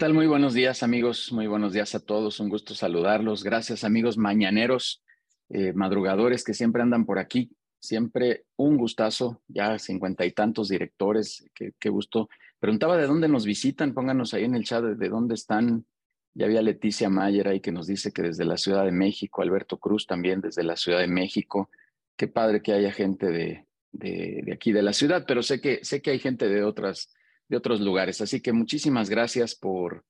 ¿Qué tal? Muy buenos días amigos, muy buenos días a todos, un gusto saludarlos. Gracias amigos mañaneros, eh, madrugadores que siempre andan por aquí, siempre un gustazo, ya cincuenta y tantos directores, qué, qué, gusto. Preguntaba de dónde nos visitan, pónganos ahí en el chat de dónde están. Ya había Leticia Mayer ahí que nos dice que desde la Ciudad de México, Alberto Cruz también desde la Ciudad de México. Qué padre que haya gente de, de, de aquí de la ciudad, pero sé que, sé que hay gente de otras de otros lugares. Así que muchísimas gracias por,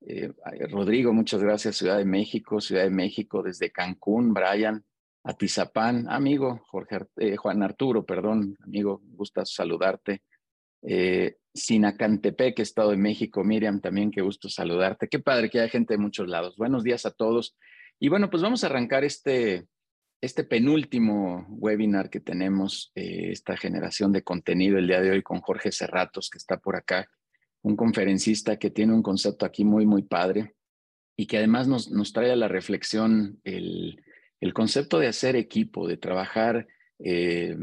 eh, Rodrigo, muchas gracias, Ciudad de México, Ciudad de México, desde Cancún, Brian, Atizapán, amigo, Jorge, eh, Juan Arturo, perdón, amigo, gusta saludarte. Eh, Sinacantepec, Estado de México, Miriam, también qué gusto saludarte. Qué padre que haya gente de muchos lados. Buenos días a todos. Y bueno, pues vamos a arrancar este, este penúltimo webinar que tenemos, eh, esta generación de contenido el día de hoy con Jorge Cerratos, que está por acá, un conferencista que tiene un concepto aquí muy, muy padre y que además nos, nos trae a la reflexión el, el concepto de hacer equipo, de trabajar eh,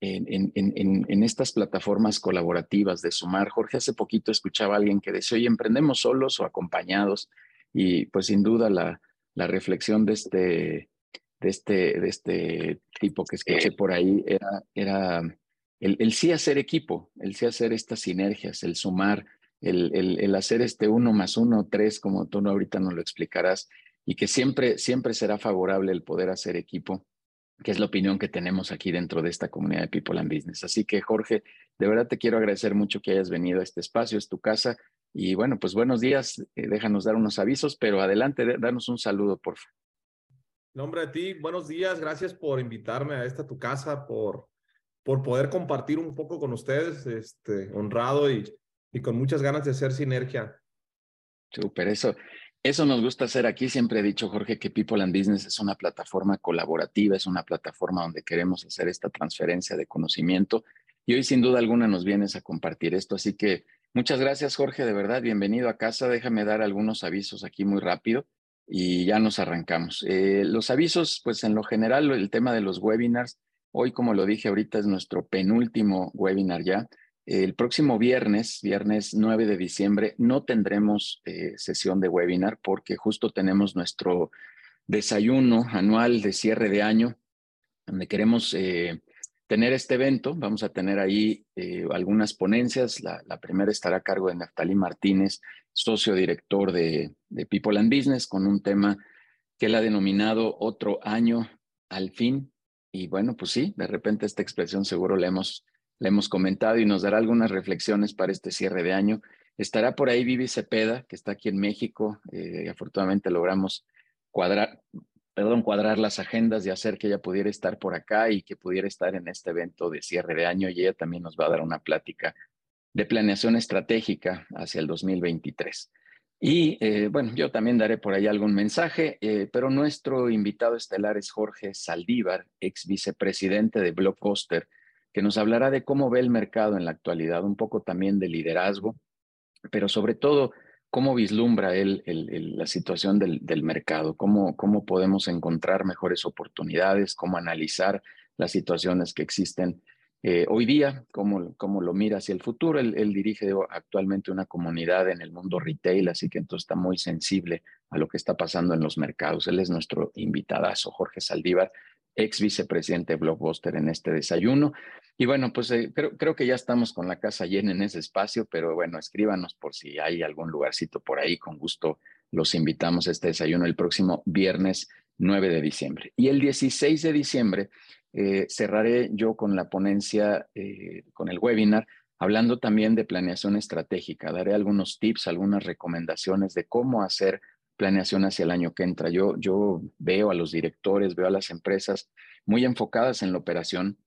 en, en, en, estas plataformas colaborativas, de sumar. Jorge hace poquito escuchaba a alguien que decía, oye, emprendemos solos o acompañados, y pues sin duda la, la reflexión de este de este, de este tipo que escuché por ahí era, era el, el sí hacer equipo, el sí hacer estas sinergias, el sumar, el, el, el, hacer este uno más uno, tres, como tú ahorita nos lo explicarás, y que siempre, siempre será favorable el poder hacer equipo, que es la opinión que tenemos aquí dentro de esta comunidad de People and Business. Así que, Jorge, de verdad te quiero agradecer mucho que hayas venido a este espacio, es tu casa. Y bueno, pues buenos días, eh, déjanos dar unos avisos, pero adelante, danos un saludo, por favor. Nombre a ti, buenos días, gracias por invitarme a esta tu casa, por, por poder compartir un poco con ustedes, este, honrado y, y con muchas ganas de hacer sinergia. Súper, eso, eso nos gusta hacer aquí. Siempre he dicho, Jorge, que People and Business es una plataforma colaborativa, es una plataforma donde queremos hacer esta transferencia de conocimiento. Y hoy, sin duda alguna, nos vienes a compartir esto. Así que muchas gracias, Jorge, de verdad, bienvenido a casa. Déjame dar algunos avisos aquí muy rápido y ya nos arrancamos. Eh, los avisos, pues en lo general, el tema de los webinars, hoy como lo dije ahorita es nuestro penúltimo webinar ya. El próximo viernes, viernes 9 de diciembre, no tendremos eh, sesión de webinar porque justo tenemos nuestro desayuno anual de cierre de año, donde queremos eh, tener este evento. Vamos a tener ahí algunas ponencias. La, la, primera estará a cargo de Naftalí Martínez, socio director de, People and Business, con un tema que él ha denominado Otro año al fin. Y bueno, pues sí, de repente esta expresión seguro la hemos, la hemos comentado y nos dará algunas reflexiones para este cierre de año. Estará por ahí Vivi Cepeda, que está aquí en México. Eh, afortunadamente logramos cuadrar, perdón, cuadrar las agendas y hacer que ella pudiera estar por acá y que pudiera estar en este evento de cierre de año y ella también nos va a dar una plática de planeación estratégica hacia el 2023. Y eh, bueno, yo también daré por ahí algún mensaje, eh, pero nuestro invitado estelar es Jorge Saldívar, ex vicepresidente de Blockbuster, que nos hablará de cómo ve el mercado en la actualidad, un poco también de liderazgo, pero sobre todo ¿Cómo vislumbra él el, la situación del, del mercado? ¿Cómo, ¿Cómo podemos encontrar mejores oportunidades? ¿Cómo analizar las situaciones que existen eh, hoy día? ¿Cómo, ¿Cómo, lo mira hacia el futuro? Él, dirige actualmente una comunidad en el mundo retail, así que entonces está muy sensible a lo que está pasando en los mercados. Él es nuestro invitadazo, Jorge Saldívar, ex vicepresidente de Blockbuster en este desayuno. Y bueno, pues eh, creo, creo que ya estamos con la casa llena en ese espacio, pero bueno, escríbanos por si hay algún lugarcito por ahí, con gusto los invitamos a este desayuno el próximo viernes 9 de diciembre. Y el 16 de diciembre eh, cerraré yo con la ponencia, eh, con el webinar, hablando también de planeación estratégica. Daré algunos tips, algunas recomendaciones de cómo hacer planeación hacia el año que entra. Yo, yo veo a los directores, veo a las empresas muy enfocadas en la operación,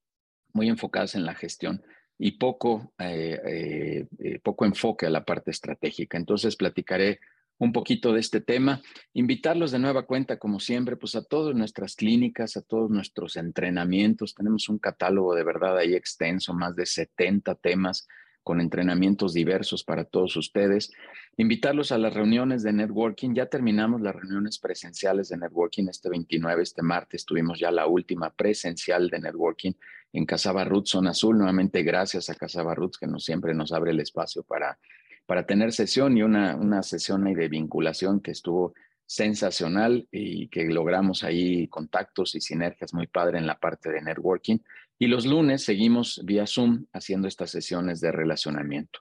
muy enfocadas en la gestión y poco, eh, poco enfoque a la parte estratégica. Entonces platicaré un poquito de este tema, invitarlos de nueva cuenta, como siempre, pues a todas nuestras clínicas, a todos nuestros entrenamientos. Tenemos un catálogo de verdad ahí extenso, más de 70 temas con entrenamientos diversos para todos ustedes. Invitarlos a las reuniones de networking. Ya terminamos las reuniones presenciales de networking este 29, este martes tuvimos ya la última presencial de networking en Casaba Roots, Zona Azul. Nuevamente gracias a Casaba Roots que nos, siempre nos abre el espacio para para tener sesión y una, una sesión de vinculación que estuvo sensacional y que logramos ahí contactos y sinergias muy padre en la parte de networking. Y los lunes seguimos vía Zoom haciendo estas sesiones de relacionamiento.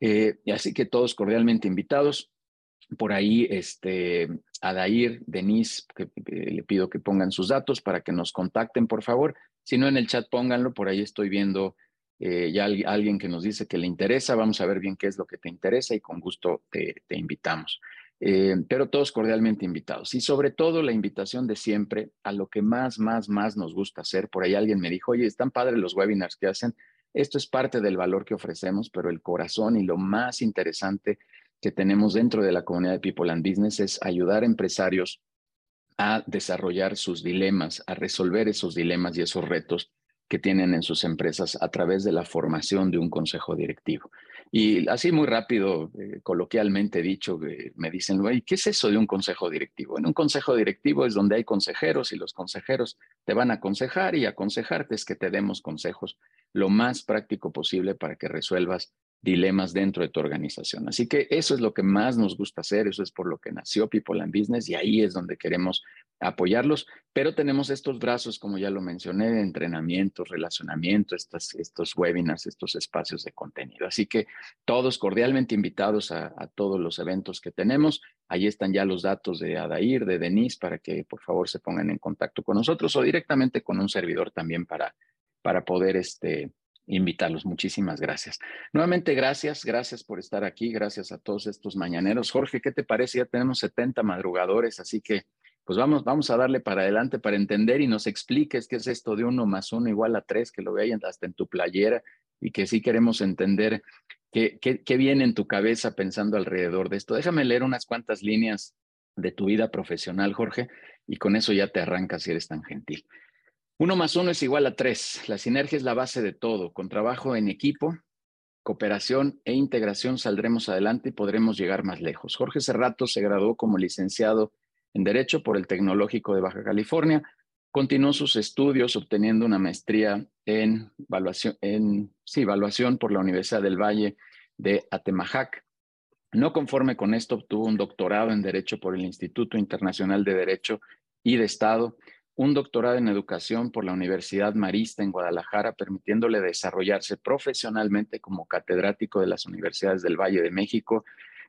Eh, así que todos cordialmente invitados. Por ahí, este, Adair, Denise, le pido que pongan sus datos para que nos contacten, por favor. Si no, en el chat pónganlo, por ahí estoy viendo eh, ya alguien que nos dice que le interesa. Vamos a ver bien qué es lo que te interesa y con gusto te invitamos. Eh, pero todos cordialmente invitados. Y sobre todo la invitación de siempre a lo que más, más, más nos gusta hacer. Por ahí alguien me dijo, oye, están padres los webinars que hacen. Esto es parte del valor que ofrecemos, pero el corazón y lo más interesante que tenemos dentro de la comunidad de People and Business es ayudar a empresarios a desarrollar sus dilemas, a resolver esos dilemas y esos retos que tienen en sus empresas a través de la formación de un consejo directivo. Y así muy rápido, eh, coloquialmente dicho, eh, me dicen, ¿qué es eso de un consejo directivo? En un consejo directivo es donde hay consejeros y los consejeros te van a aconsejar y aconsejarte es que te demos consejos lo más práctico posible para que resuelvas dilemas dentro de tu organización. Así que eso es lo que más nos gusta hacer, eso es por lo que nació People and Business y ahí es donde queremos apoyarlos, pero tenemos estos brazos, como ya lo mencioné, de entrenamiento, relacionamiento, estos, estos webinars, estos espacios de contenido. Así que todos cordialmente invitados a, a todos los eventos que tenemos. Ahí están ya los datos de Adair, de Denise, para que por favor se pongan en contacto con nosotros o directamente con un servidor también para, para poder este, invitarlos. Muchísimas gracias. Nuevamente, gracias, gracias por estar aquí, gracias a todos estos mañaneros. Jorge, ¿qué te parece? Ya tenemos 70 madrugadores, así que pues vamos, vamos a darle para adelante para entender y nos expliques qué es esto de uno más uno igual a tres, que lo vean hasta en tu playera y que sí queremos entender qué, qué, qué viene en tu cabeza pensando alrededor de esto. Déjame leer unas cuantas líneas de tu vida profesional, Jorge, y con eso ya te arrancas si eres tan gentil. Uno más uno es igual a tres. La sinergia es la base de todo. Con trabajo en equipo, cooperación e integración saldremos adelante y podremos llegar más lejos. Jorge Cerrato se graduó como licenciado en Derecho por el Tecnológico de Baja California. Continuó sus estudios obteniendo una maestría en evaluación, evaluación por la Universidad del Valle de Atemajac. No conforme con esto, obtuvo un doctorado en Derecho por el Instituto Internacional de Derecho y de Estado un doctorado en educación por la Universidad Marista en Guadalajara, permitiéndole desarrollarse profesionalmente como catedrático de las universidades del Valle de México,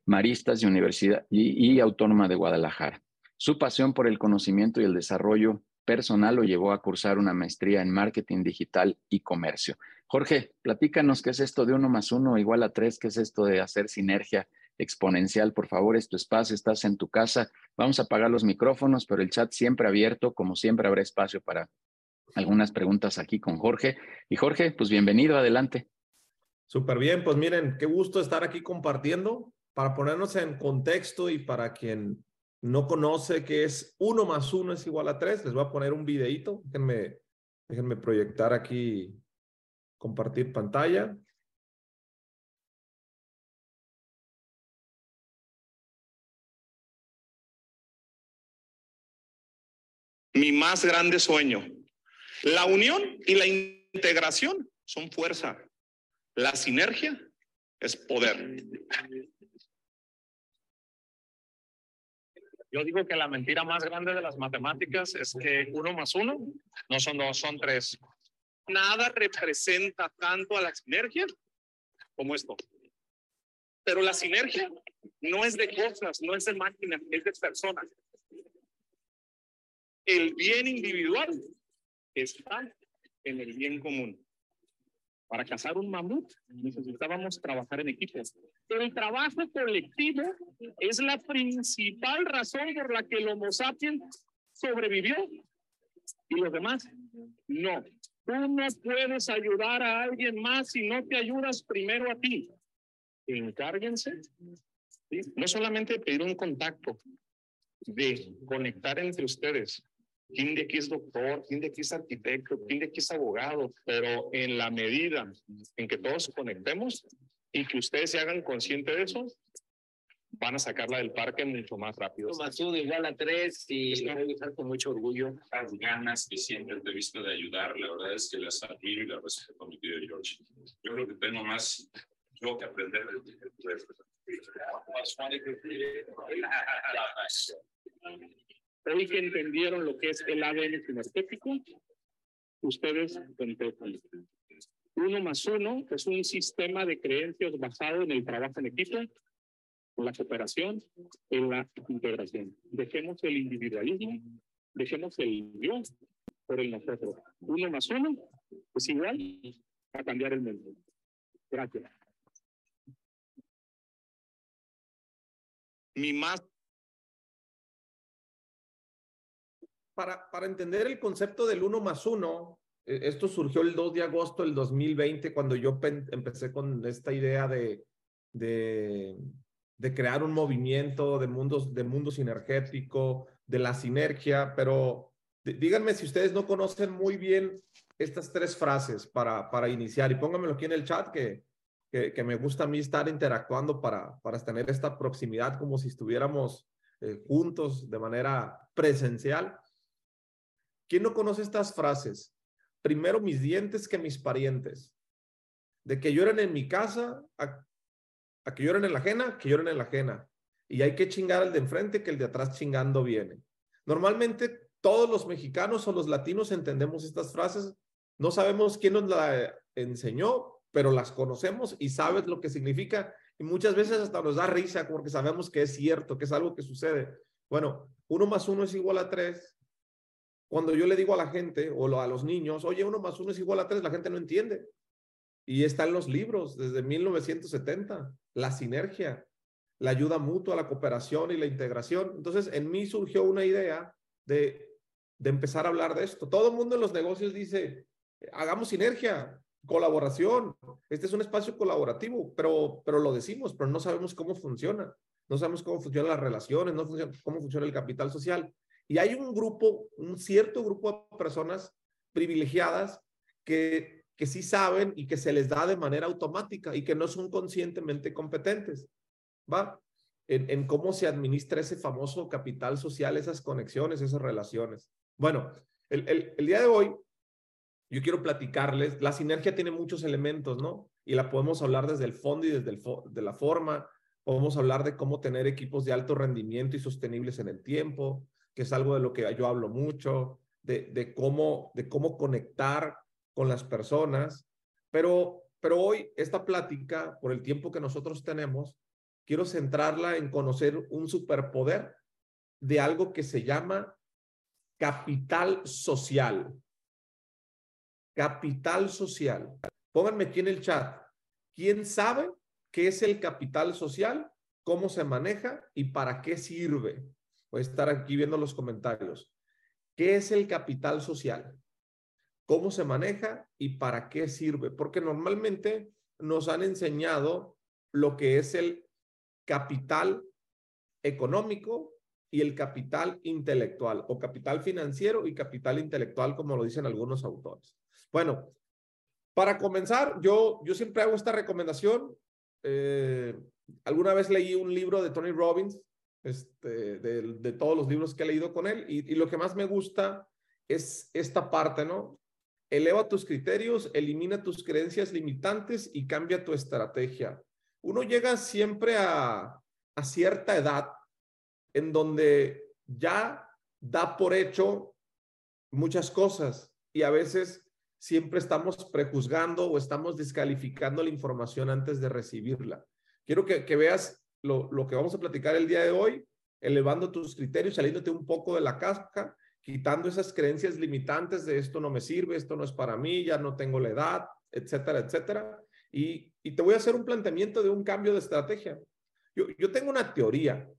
Maristas y, Universidad, y, Autónoma de Guadalajara. Su pasión por el conocimiento y el desarrollo personal lo llevó a cursar una maestría en marketing digital y comercio. Jorge, platícanos qué es esto de uno más uno igual a tres, qué es esto de hacer sinergia exponencial. Por favor, es tu espacio, estás en tu casa. Vamos a apagar los micrófonos, pero el chat siempre abierto, como siempre habrá espacio para algunas preguntas aquí con Jorge. Y Jorge, pues bienvenido, adelante. Súper bien, pues miren, qué gusto estar aquí compartiendo para ponernos en contexto y para quien no conoce que es uno más uno es igual a tres, les voy a poner un videito. Déjenme, déjenme proyectar aquí, compartir pantalla. Mi más grande sueño. La unión y la integración son fuerza. La sinergia es poder. Yo digo que la mentira más grande de las matemáticas es que uno más uno no son dos, son tres. Nada representa tanto a la sinergia como esto. Pero la sinergia no es de cosas, no es de máquinas, es de personas el bien individual está en el bien común. Para cazar un mamut necesitábamos trabajar en equipos. El trabajo colectivo es la principal razón por la que el Homo sapiens sobrevivió y los demás no. Tú no puedes ayudar a alguien más si no te ayudas primero a ti. Encárguense. No solamente pedir un contacto, de conectar entre ustedes, quién de aquí es doctor, quién de aquí es arquitecto, quién de aquí es abogado, pero en la medida en que todos conectemos y que ustedes se hagan conscientes de eso, van a sacarla del parque mucho más rápido. Más uno igual a tres y lo voy a dejar con mucho orgullo. Las ganas que siempre te he visto de ayudar, la verdad es que las admiro y las respeto, mi querido George. Yo creo que tengo más yo que aprender de Hoy que entendieron lo que es el ADN sinergético, ustedes contestan. Uno más uno es un sistema de creencias basado en el trabajo en equipo, en la cooperación, en la integración. Dejemos el individualismo, dejemos el yo por el nosotros. Uno más uno es igual a cambiar el mundo. Gracias. Mi más Para, para entender el concepto del uno más uno, eh, esto surgió el 2 de agosto del 2020 cuando yo empecé con esta idea de, de, de crear un movimiento de mundos, de mundo sinergético, de la sinergia, pero dí- díganme si ustedes no conocen muy bien estas tres frases para, para iniciar y pónganmelo aquí en el chat que, que, que me gusta a mí estar interactuando para, para tener esta proximidad como si estuviéramos eh, juntos de manera presencial. ¿Quién no conoce estas frases? Primero mis dientes que mis parientes. De que lloren en mi casa, a, que lloren en la ajena, que lloren en la ajena. Y hay que chingar al de enfrente que el de atrás chingando viene. Normalmente todos los mexicanos o los latinos entendemos estas frases. No sabemos quién nos la enseñó, pero las conocemos y sabes lo que significa. Y muchas veces hasta nos da risa porque sabemos que es cierto, que es algo que sucede. Bueno, uno más uno es igual a tres. Cuando yo le digo a la gente o a los niños, oye, uno más uno es igual a tres, la gente no entiende. Y está en los libros desde 1970, la sinergia, la ayuda mutua, la cooperación y la integración. Entonces, en mí surgió una idea de, de empezar a hablar de esto. Todo el mundo en los negocios dice, hagamos sinergia, colaboración. Este es un espacio colaborativo, pero, pero lo decimos, pero no sabemos cómo funciona. No sabemos cómo funcionan las relaciones, no funciona, cómo funciona el capital social. Y hay un grupo, un cierto grupo de personas privilegiadas que, que sí saben y que se les da de manera automática y que no son conscientemente competentes, ¿va? En, en cómo se administra ese famoso capital social, esas conexiones, esas relaciones. Bueno, el, el, el día de hoy yo quiero platicarles, la sinergia tiene muchos elementos, ¿no? Y la podemos hablar desde el fondo y desde el fo de la forma, podemos hablar de cómo tener equipos de alto rendimiento y sostenibles en el tiempo, que es algo de lo que yo hablo mucho, de, cómo, de cómo conectar con las personas. Pero, pero hoy esta plática, por el tiempo que nosotros tenemos, quiero centrarla en conocer un superpoder de algo que se llama capital social. Capital social. Pónganme aquí en el chat. ¿Quién sabe qué es el capital social? ¿Cómo se maneja y para qué sirve? Voy a estar aquí viendo los comentarios. ¿Qué es el capital social? ¿Cómo se maneja y para qué sirve? Porque normalmente nos han enseñado lo que es el capital económico y el capital intelectual o capital financiero y capital intelectual, como lo dicen algunos autores. Bueno, para comenzar, yo, yo siempre hago esta recomendación. Eh, alguna vez leí un libro de Tony Robbins, este, de, todos los libros que he leído con él, y, lo que más me gusta es esta parte, ¿no? Eleva tus criterios, elimina tus creencias limitantes y cambia tu estrategia. Uno llega siempre a, cierta edad en donde ya da por hecho muchas cosas y a veces siempre estamos prejuzgando o estamos descalificando la información antes de recibirla. Quiero que veas lo, lo, que vamos a platicar el día de hoy, elevando tus criterios, saliéndote un poco de la casca, quitando esas creencias limitantes de esto no me sirve, esto no es para mí, ya no tengo la edad, etcétera, etcétera. Y, y te voy a hacer un planteamiento de un cambio de estrategia. Yo, yo tengo una teoría.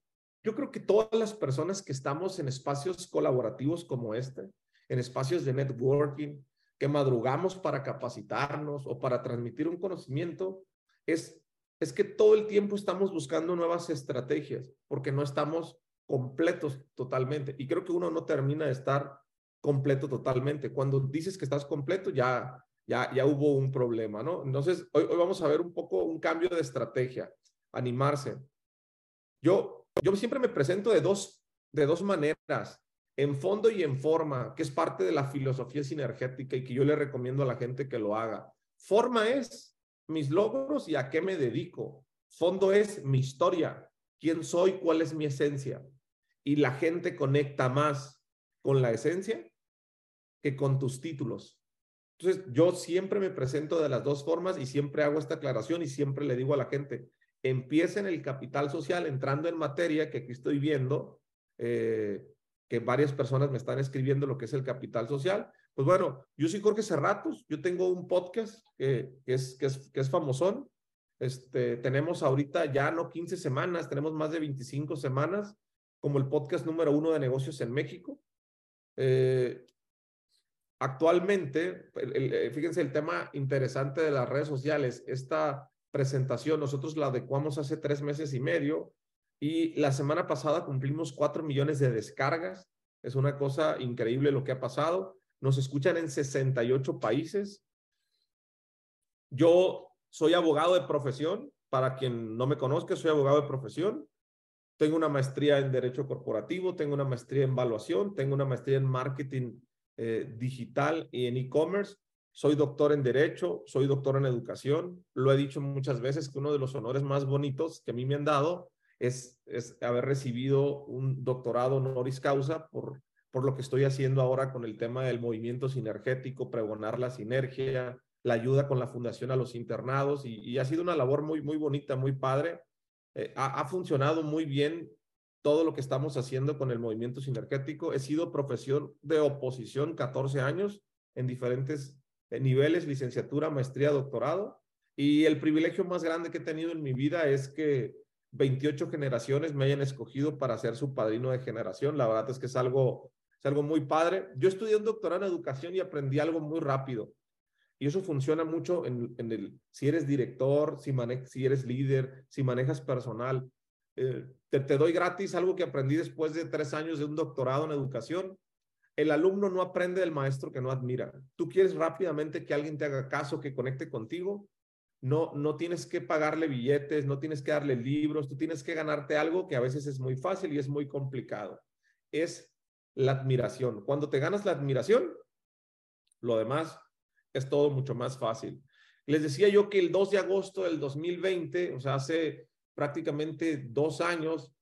Yo creo que todas las personas que estamos en espacios colaborativos como este, en espacios de networking, que madrugamos para capacitarnos o para transmitir un conocimiento, es, es que todo el tiempo estamos buscando nuevas estrategias porque no estamos completos totalmente. Y creo que uno no termina de estar completo totalmente. Cuando dices que estás completo, ya, ya, ya hubo un problema, ¿no? Entonces, hoy, hoy vamos a ver un poco un cambio de estrategia, animarse. Yo, yo siempre me presento de dos, de dos maneras en fondo y en forma, que es parte de la filosofía sinergética y que yo le recomiendo a la gente que lo haga. Forma es mis logros y a qué me dedico. Fondo es mi historia, quién soy, cuál es mi esencia. Y la gente conecta más con la esencia que con tus títulos. Entonces, yo siempre me presento de las dos formas y siempre hago esta aclaración y siempre le digo a la gente, empiecen el capital social entrando en materia que aquí estoy viendo, eh, que varias personas me están escribiendo lo que es el capital social. Pues bueno, yo soy Jorge Cerratos, yo tengo un podcast que, es, que, es, que es famosón. Este, tenemos ahorita ya no 15 semanas, tenemos más de 25 semanas como el podcast número uno de negocios en México. Eh, actualmente, eh, fíjense el tema interesante de las redes sociales, esta presentación, nosotros la adecuamos hace tres meses y medio y la semana pasada cumplimos cuatro millones de descargas. Es una cosa increíble lo que ha pasado. Nos escuchan en 68 países. Yo soy abogado de profesión. Para quien no me conozca, soy abogado de profesión. Tengo una maestría en Derecho Corporativo, tengo una maestría en Evaluación, tengo una maestría en Marketing eh, digital y en e-commerce. Soy doctor en Derecho, soy doctor en Educación. Lo he dicho muchas veces que uno de los honores más bonitos que a mí me han dado es, es haber recibido un doctorado honoris causa por, por lo que estoy haciendo ahora con el tema del movimiento sinergético, pregonar la sinergia, la ayuda con la fundación a los internados y, ha sido una labor muy, muy bonita, muy padre. Eh, ha, ha, funcionado muy bien todo lo que estamos haciendo con el movimiento sinergético. He sido profesión de oposición 14 años en diferentes eh, niveles, licenciatura, maestría, doctorado. Y el privilegio más grande que he tenido en mi vida es que 28 generaciones me hayan escogido para ser su padrino de generación. La verdad es que es algo, es algo muy padre. Yo estudié un doctorado en educación y aprendí algo muy rápido. Y eso funciona mucho en, el, si eres director, si, si eres líder, si manejas personal. Eh, te, te doy gratis algo que aprendí después de tres años de un doctorado en educación. El alumno no aprende del maestro que no admira. Tú quieres rápidamente que alguien te haga caso, que conecte contigo. No, no tienes que pagarle billetes, no tienes que darle libros, tú tienes que ganarte algo que a veces es muy fácil y es muy complicado. Es la admiración. Cuando te ganas la admiración, lo demás es todo mucho más fácil. Les decía yo que el 2 de agosto del 2020, o sea, hace prácticamente dos años,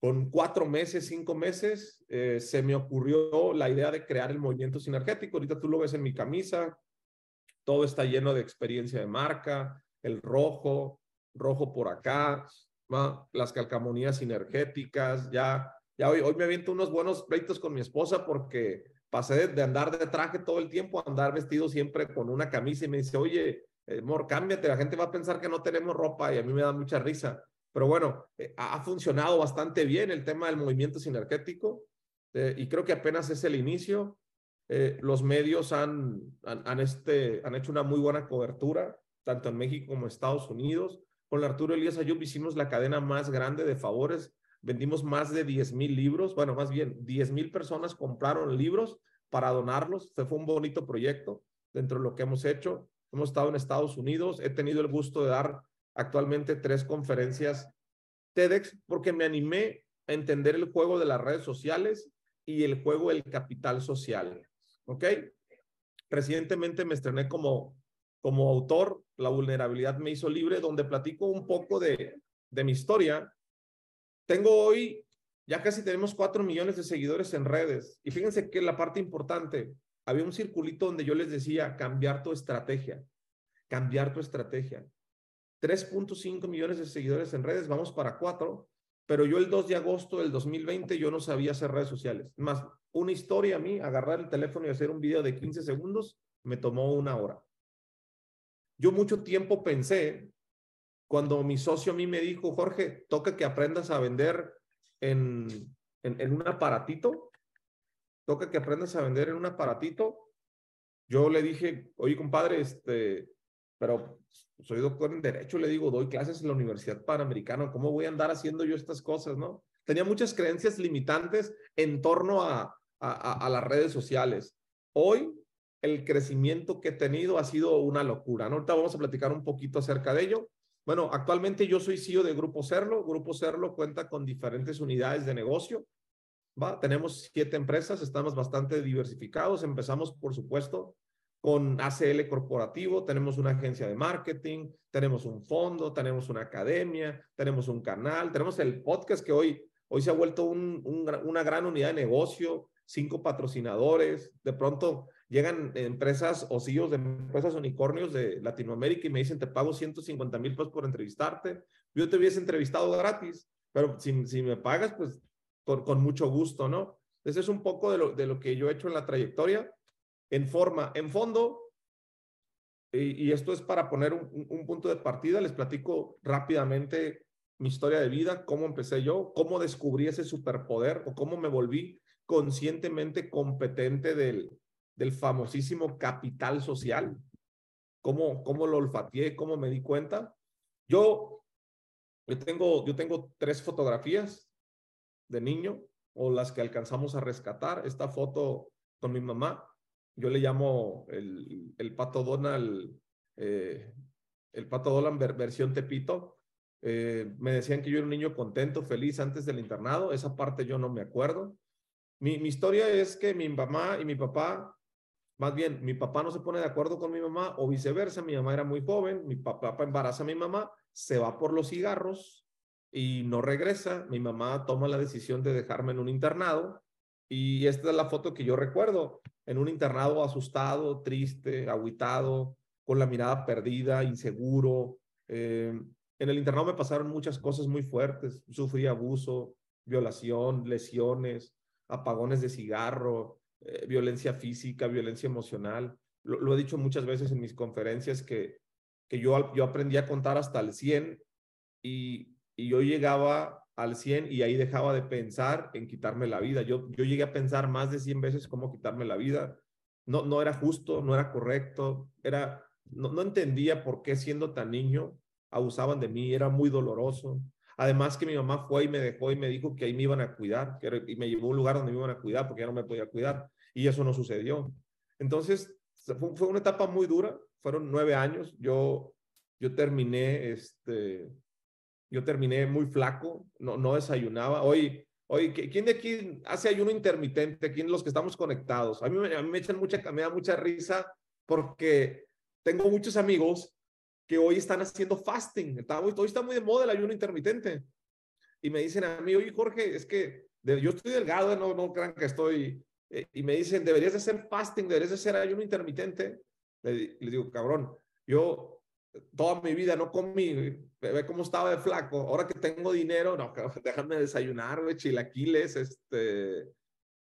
con cuatro meses, cinco meses, eh, se me ocurrió la idea de crear el movimiento sinergético. Ahorita tú lo ves en mi camisa, todo está lleno de experiencia de marca, el rojo, rojo por acá, las calcamonías sinergéticas, ya, hoy, hoy me aviento unos buenos pleitos con mi esposa porque pasé de, andar de traje todo el tiempo a andar vestido siempre con una camisa y me dice, oye, amor, cámbiate, la gente va a pensar que no tenemos ropa y a mí me da mucha risa. Pero bueno, eh, ha funcionado bastante bien el tema del movimiento sinergético eh, y creo que apenas es el inicio. Eh, los medios han, han, este, han hecho una muy buena cobertura, tanto en México como en Estados Unidos. Con Arturo Elías Ayub hicimos la cadena más grande de favores vendimos más de 10 mil libros, bueno, más bien 10 mil personas compraron libros para donarlos. Fue un bonito proyecto dentro de lo que hemos hecho. Hemos estado en Estados Unidos, he tenido el gusto de dar actualmente tres conferencias TEDx porque me animé a entender el juego de las redes sociales y el juego del capital social. ¿Ok? Recientemente me estrené como, como autor, La vulnerabilidad me hizo libre, donde platico un poco de, de mi historia tengo hoy, ya casi tenemos cuatro millones de seguidores en redes. Y fíjense que la parte importante, había un circulito donde yo les decía, cambiar tu estrategia, cambiar tu estrategia. 3.5 millones de seguidores en redes, vamos para cuatro, pero yo el 2 de agosto del 2020 yo no sabía hacer redes sociales. Más, una historia a mí, agarrar el teléfono y hacer un video de 15 segundos, me tomó una hora. Yo mucho tiempo pensé cuando mi socio a mí me dijo, Jorge, toca que aprendas a vender en, en, un aparatito, toca que aprendas a vender en un aparatito. Yo le dije, oye, compadre, este, pero soy doctor en Derecho, le digo, doy clases en la Universidad Panamericana, ¿cómo voy a andar haciendo yo estas cosas, no? Tenía muchas creencias limitantes en torno a, a, a las redes sociales. Hoy, el crecimiento que he tenido ha sido una locura, ¿no? Ahorita vamos a platicar un poquito acerca de ello. Bueno, actualmente yo soy CEO de Grupo Cerlo. Grupo Cerlo cuenta con diferentes unidades de negocio. ¿va? Tenemos siete empresas, estamos bastante diversificados. Empezamos, por supuesto, con ACL Corporativo, tenemos una agencia de marketing, tenemos un fondo, tenemos una academia, tenemos un canal, tenemos el podcast que hoy, hoy se ha vuelto un, una gran unidad de negocio, cinco patrocinadores, de pronto llegan empresas o CEOs de empresas unicornios de Latinoamérica y me dicen, te pago 150 mil pesos por entrevistarte. Yo te hubiese entrevistado gratis, pero si, si me pagas, pues con, con, mucho gusto, ¿no? Ese es un poco de lo, de lo que yo he hecho en la trayectoria. En forma, en fondo, y, y esto es para poner un, un punto de partida, les platico rápidamente mi historia de vida, cómo empecé yo, cómo descubrí ese superpoder o cómo me volví conscientemente competente del, del famosísimo capital social. ¿Cómo, cómo lo olfateé? ¿Cómo me di cuenta? Yo, yo, tengo, yo tengo tres fotografías de niño o las que alcanzamos a rescatar. Esta foto con mi mamá, yo le llamo el, el pato Donald, eh, el pato Donald versión Tepito. Eh, me decían que yo era un niño contento, feliz antes del internado. Esa parte yo no me acuerdo. Mi, mi historia es que mi mamá y mi papá más bien, mi papá no se pone de acuerdo con mi mamá o viceversa. Mi mamá era muy joven, mi papá embaraza a mi mamá, se va por los cigarros y no regresa. Mi mamá toma la decisión de dejarme en un internado y esta es la foto que yo recuerdo, en un internado asustado, triste, aguitado, con la mirada perdida, inseguro. Eh, en el internado me pasaron muchas cosas muy fuertes. Sufrí abuso, violación, lesiones, apagones de cigarro, eh, violencia física, violencia emocional. Lo, he dicho muchas veces en mis conferencias que, que yo, yo aprendí a contar hasta el 100 y, y yo llegaba al 100 y ahí dejaba de pensar en quitarme la vida. Yo, yo llegué a pensar más de 100 veces cómo quitarme la vida. No, no era justo, no era correcto, era, no, no entendía por qué siendo tan niño abusaban de mí, era muy doloroso. Además que mi mamá fue y me dejó y me dijo que ahí me iban a cuidar, y me llevó a un lugar donde me iban a cuidar porque ya no me podía cuidar. Y eso no sucedió. Entonces, fue, fue una etapa muy dura. Fueron nueve años. Yo, yo terminé, este, yo terminé muy flaco, no, no desayunaba. Hoy, hoy, ¿quién de aquí hace ayuno intermitente? ¿Quién de los que estamos conectados? A mí, a mí me echan mucha, me da mucha risa porque tengo muchos amigos que hoy están haciendo fasting. Está, hoy, está muy de moda el ayuno intermitente. Y me dicen a mí, oye, Jorge, es que yo estoy delgado, no, no crean que estoy. Eh, y me dicen, deberías de hacer fasting, deberías de hacer ayuno intermitente. Le, digo, cabrón, yo toda mi vida no comí, ve cómo estaba de flaco. Ahora que tengo dinero, no, déjame desayunar, güey, chilaquiles, este,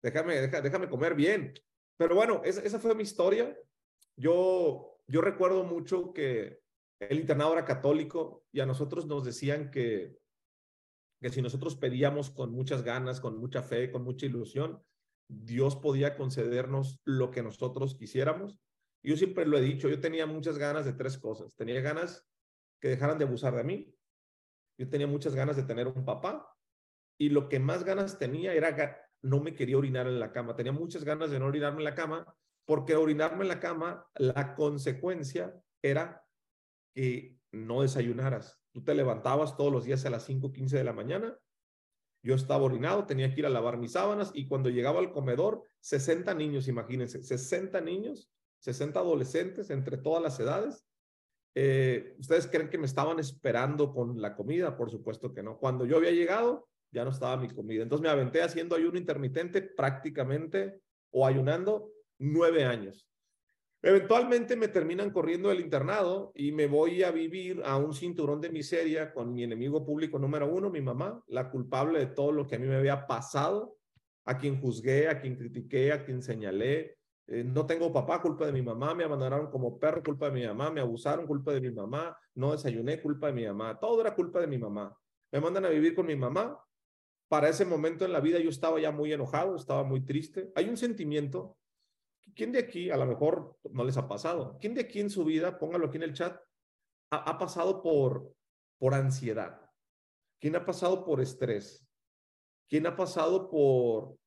déjame, déjame, déjame comer bien. Pero bueno, esa, esa fue mi historia. Yo, yo recuerdo mucho que el internado era católico y a nosotros nos decían que, que si nosotros pedíamos con muchas ganas, con mucha fe, con mucha ilusión, Dios podía concedernos lo que nosotros quisiéramos. Yo siempre lo he dicho, yo tenía muchas ganas de tres cosas. Tenía ganas que dejaran de abusar de mí. Yo tenía muchas ganas de tener un papá. Y lo que más ganas tenía era, no me quería orinar en la cama. Tenía muchas ganas de no orinarme en la cama, porque orinarme en la cama, la consecuencia era que no desayunaras. Tú te levantabas todos los días a las 5:15 de la mañana. Yo estaba orinado, tenía que ir a lavar mis sábanas y cuando llegaba al comedor, 60 niños, imagínense, 60 niños, 60 adolescentes entre todas las edades. Eh, ¿Ustedes creen que me estaban esperando con la comida? Por supuesto que no. Cuando yo había llegado, ya no estaba mi comida. Entonces me aventé haciendo ayuno intermitente prácticamente o ayunando nueve años. Eventualmente me terminan corriendo del internado y me voy a vivir a un cinturón de miseria con mi enemigo público número uno, mi mamá, la culpable de todo lo que a mí me había pasado, a quien juzgué, a quien critiqué, a quien señalé. Eh, no tengo papá, culpa de mi mamá, me abandonaron como perro, culpa de mi mamá, me abusaron, culpa de mi mamá, no desayuné, culpa de mi mamá, todo era culpa de mi mamá. Me mandan a vivir con mi mamá. Para ese momento en la vida yo estaba ya muy enojado, estaba muy triste. Hay un sentimiento ¿Quién de aquí, a lo mejor no les ha pasado, quién de aquí en su vida, póngalo aquí en el chat, ha, pasado por, por ansiedad? ¿Quién ha pasado por estrés? ¿Quién ha pasado por,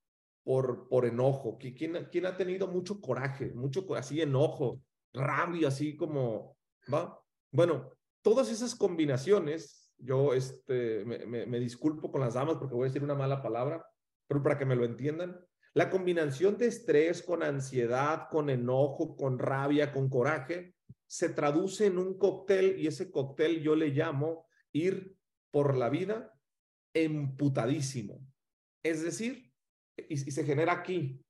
por, por enojo? ¿Quién, ¿Quién ha tenido mucho coraje, mucho así enojo, rabia, así como, ¿va? Bueno, todas esas combinaciones, yo este, me, me disculpo con las damas porque voy a decir una mala palabra, pero para que me lo entiendan, La combinación de estrés con ansiedad, con enojo, con rabia, con coraje, se traduce en un cóctel y ese cóctel yo le llamo ir por la vida emputadísimo. Es decir, y, se genera aquí,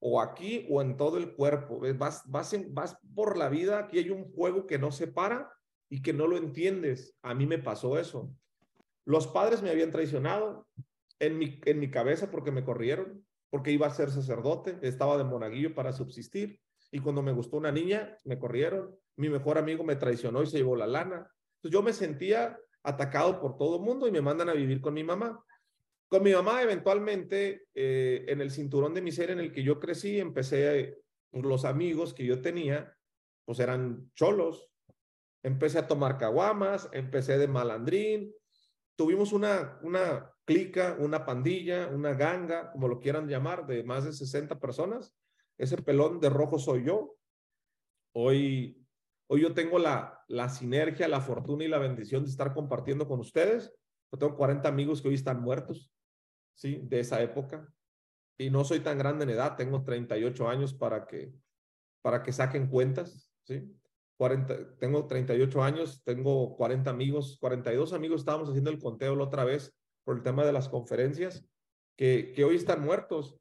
o aquí, o en todo el cuerpo. Vas, vas, vas por la vida, aquí hay un juego que no se para y que no lo entiendes. A mí me pasó eso. Los padres me habían traicionado en mi, en mi cabeza porque me corrieron, porque iba a ser sacerdote, estaba de monaguillo para subsistir. Y cuando me gustó una niña, me corrieron. Mi mejor amigo me traicionó y se llevó la lana. Entonces yo me sentía atacado por todo el mundo y me mandan a vivir con mi mamá. Con mi mamá, eventualmente, eh, en el cinturón de miseria en el que yo crecí, empecé, pues, los amigos que yo tenía, pues eran cholos. Empecé a tomar caguamas, empecé de malandrín. Tuvimos una, una clica, una pandilla, una ganga, como lo quieran llamar, de más de 60 personas. Ese pelón de rojo soy yo. Hoy Hoy yo tengo la, la sinergia, la fortuna y la bendición de estar compartiendo con ustedes. Yo tengo 40 amigos que hoy están muertos, ¿sí? De esa época. Y no soy tan grande en edad, tengo 38 años para que, para que saquen cuentas, ¿sí? 40, tengo 38 años, tengo 40 amigos, 42 amigos, estábamos haciendo el conteo la otra vez por el tema de las conferencias, que, hoy están muertos.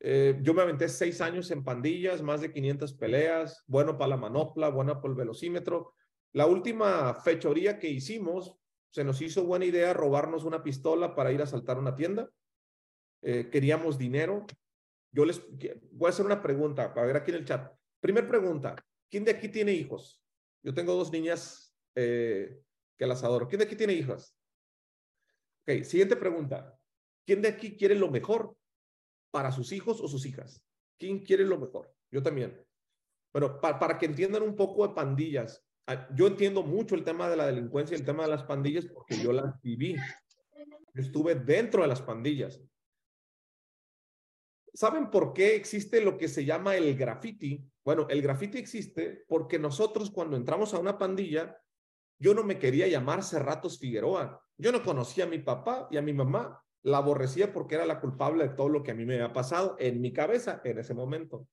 Eh, yo me aventé seis años en pandillas, más de 500 peleas, bueno para la manopla, buena para el velocímetro. La última fechoría que hicimos, se nos hizo buena idea robarnos una pistola para ir a asaltar una tienda. Eh, queríamos dinero. Yo les voy a hacer una pregunta para ver aquí en el chat. Primer pregunta, ¿quién de aquí tiene hijos? Yo tengo dos niñas eh, que las adoro. ¿Quién de aquí tiene hijas? Ok, siguiente pregunta. ¿Quién de aquí quiere lo mejor? para sus hijos o sus hijas. ¿Quién quiere lo mejor? Yo también. Pero para, que entiendan un poco de pandillas, ah, yo entiendo mucho el tema de la delincuencia el tema de las pandillas porque yo las viví. estuve dentro de las pandillas. ¿Saben por qué existe lo que se llama el graffiti? Bueno, el graffiti existe porque nosotros cuando entramos a una pandilla, yo no me quería llamar Cerratos Figueroa. Yo no conocía a mi papá y a mi mamá la aborrecía porque era la culpable de todo lo que a mí me había pasado en mi cabeza en ese momento.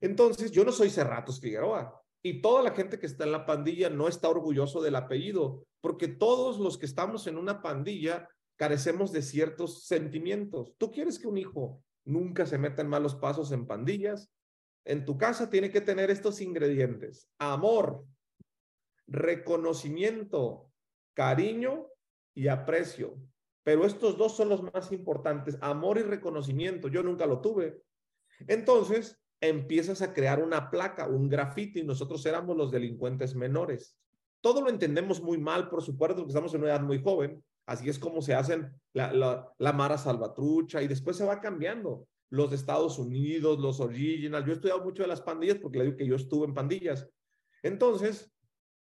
Entonces, yo no soy Cerratos Figueroa y toda la gente que está en la pandilla no está orgulloso del apellido, porque todos los que estamos en una pandilla carecemos de ciertos sentimientos. ¿Tú quieres que un hijo nunca se meta en malos pasos en pandillas? En tu casa tiene que tener estos ingredientes: amor, reconocimiento, cariño y aprecio. Pero estos dos son los más importantes, amor y reconocimiento. Yo nunca lo tuve. Entonces, empiezas a crear una placa, un grafiti, nosotros éramos los delincuentes menores. Todo lo entendemos muy mal, por supuesto, porque estamos en una edad muy joven. Así es como se hacen la, la, Mara Salvatrucha y después se va cambiando. Los Estados Unidos, los original. Yo he estudiado mucho de las pandillas porque le digo que yo estuve en pandillas. Entonces,